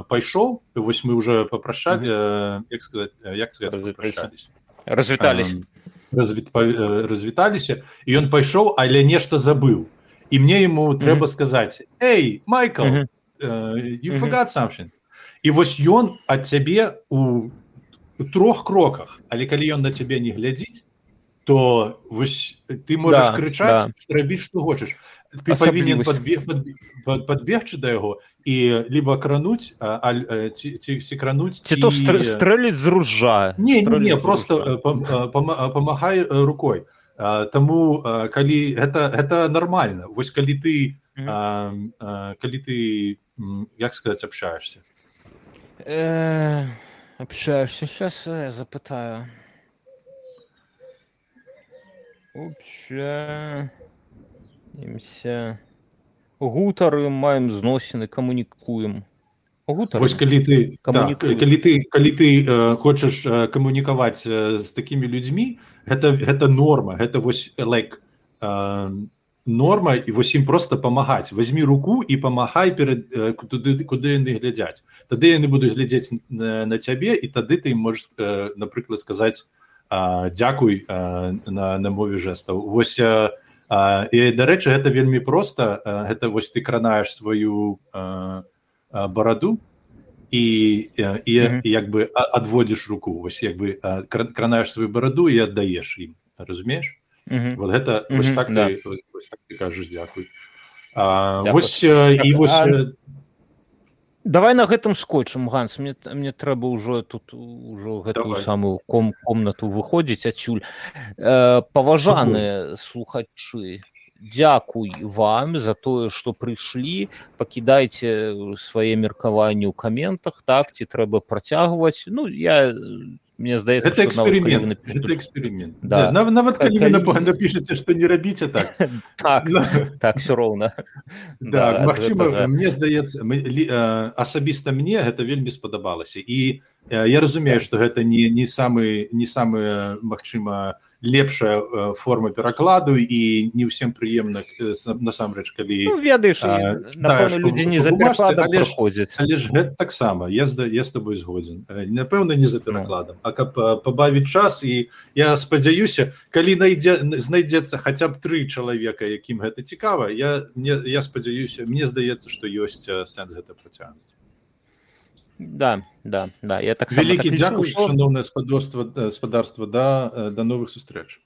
пайшоў вось мы уже попрашалі як сказать як сказать развітались развіталіся. І ён пайшоў але нешта забыў. І мне ему трэба сказаць эй майкл і вось ён ад цябе у трох кроках. Але калі ён на цябе не глядзіць то вось ты можаш да, крычаць да. рабіць што хочаш. Ты павінен подбег подбегчы да яго і либо крануць ці крануць ці то стрэліць з ружа не не, не просто памагай рукой. Таму калі гэта гэта нормально. Вось калі ты mm. а, а, калі ты як сказать общаешься? Э, общаешься. Сейчас запытаю общаемся гутары маем зносіны камунікуем. Вось, калі ты так, калі ты калі ты э, хочаш э, камунікаваць э, з такімі людзьмі гэта гэта норма гэта вось like, э, норма і вось ім просто памагаць. Возьми руку і памагай перад туды куды яны глядзяць. Тады яны будуць глядзець на, на цябе і тады ты можешь напрыклад сказаць дзякуй на, на мове жэстаў. Вось а, і дарэчы гэта вельмі просто гэта вось ты кранаеш сваю бараду і і, і як бы адводзіш руку. Вось як бы кранаеш сваю бараду і аддаеш ім. Разумееш? Угу. Вот гэта угу, вось так, да. ты, вось, вось так ты кажаш дзякуй. Вось і вось а... давай на гэтым скотчам ганс. Мне мне трэба ўжо тут ужо гэтую давай. самую ком комнату выходзіць адсюль. Э, паважаныя слухачы дзякуй вам за тое што прыйшлі. Пакідайце свае меркаванні ў каментах так ці трэба працягваць. Ну я мне здаецца это эксперимент напишет... это эксперимент. Да. Да. нават калі вы калі... напішаце что не рабіце так. Так, так все роўна да, да, Мачыма гэта... мне здаецца асабіста мне гэта вельмі спадабалася і я разумею что гэта не не самы не самыя Мачыма не лепшая э, форма перакладу і не ўсім прыемна э, насамрэч калі ну, ведаеш людзі не заходзяць але ж гэта таксама я я з тобой згодзін. Э, напэўна не за перакладам. А каб пабавіць час і я спадзяюся калі найдзе знайдзецца хаця б тры чалавека якім гэта цікава я мне я спадзяюся мне здаецца што ёсць сэнс гэта працягнуць да да да. Я так вялікі так дзякуй шановнае спадорства гаспадарства да да новых сустрэч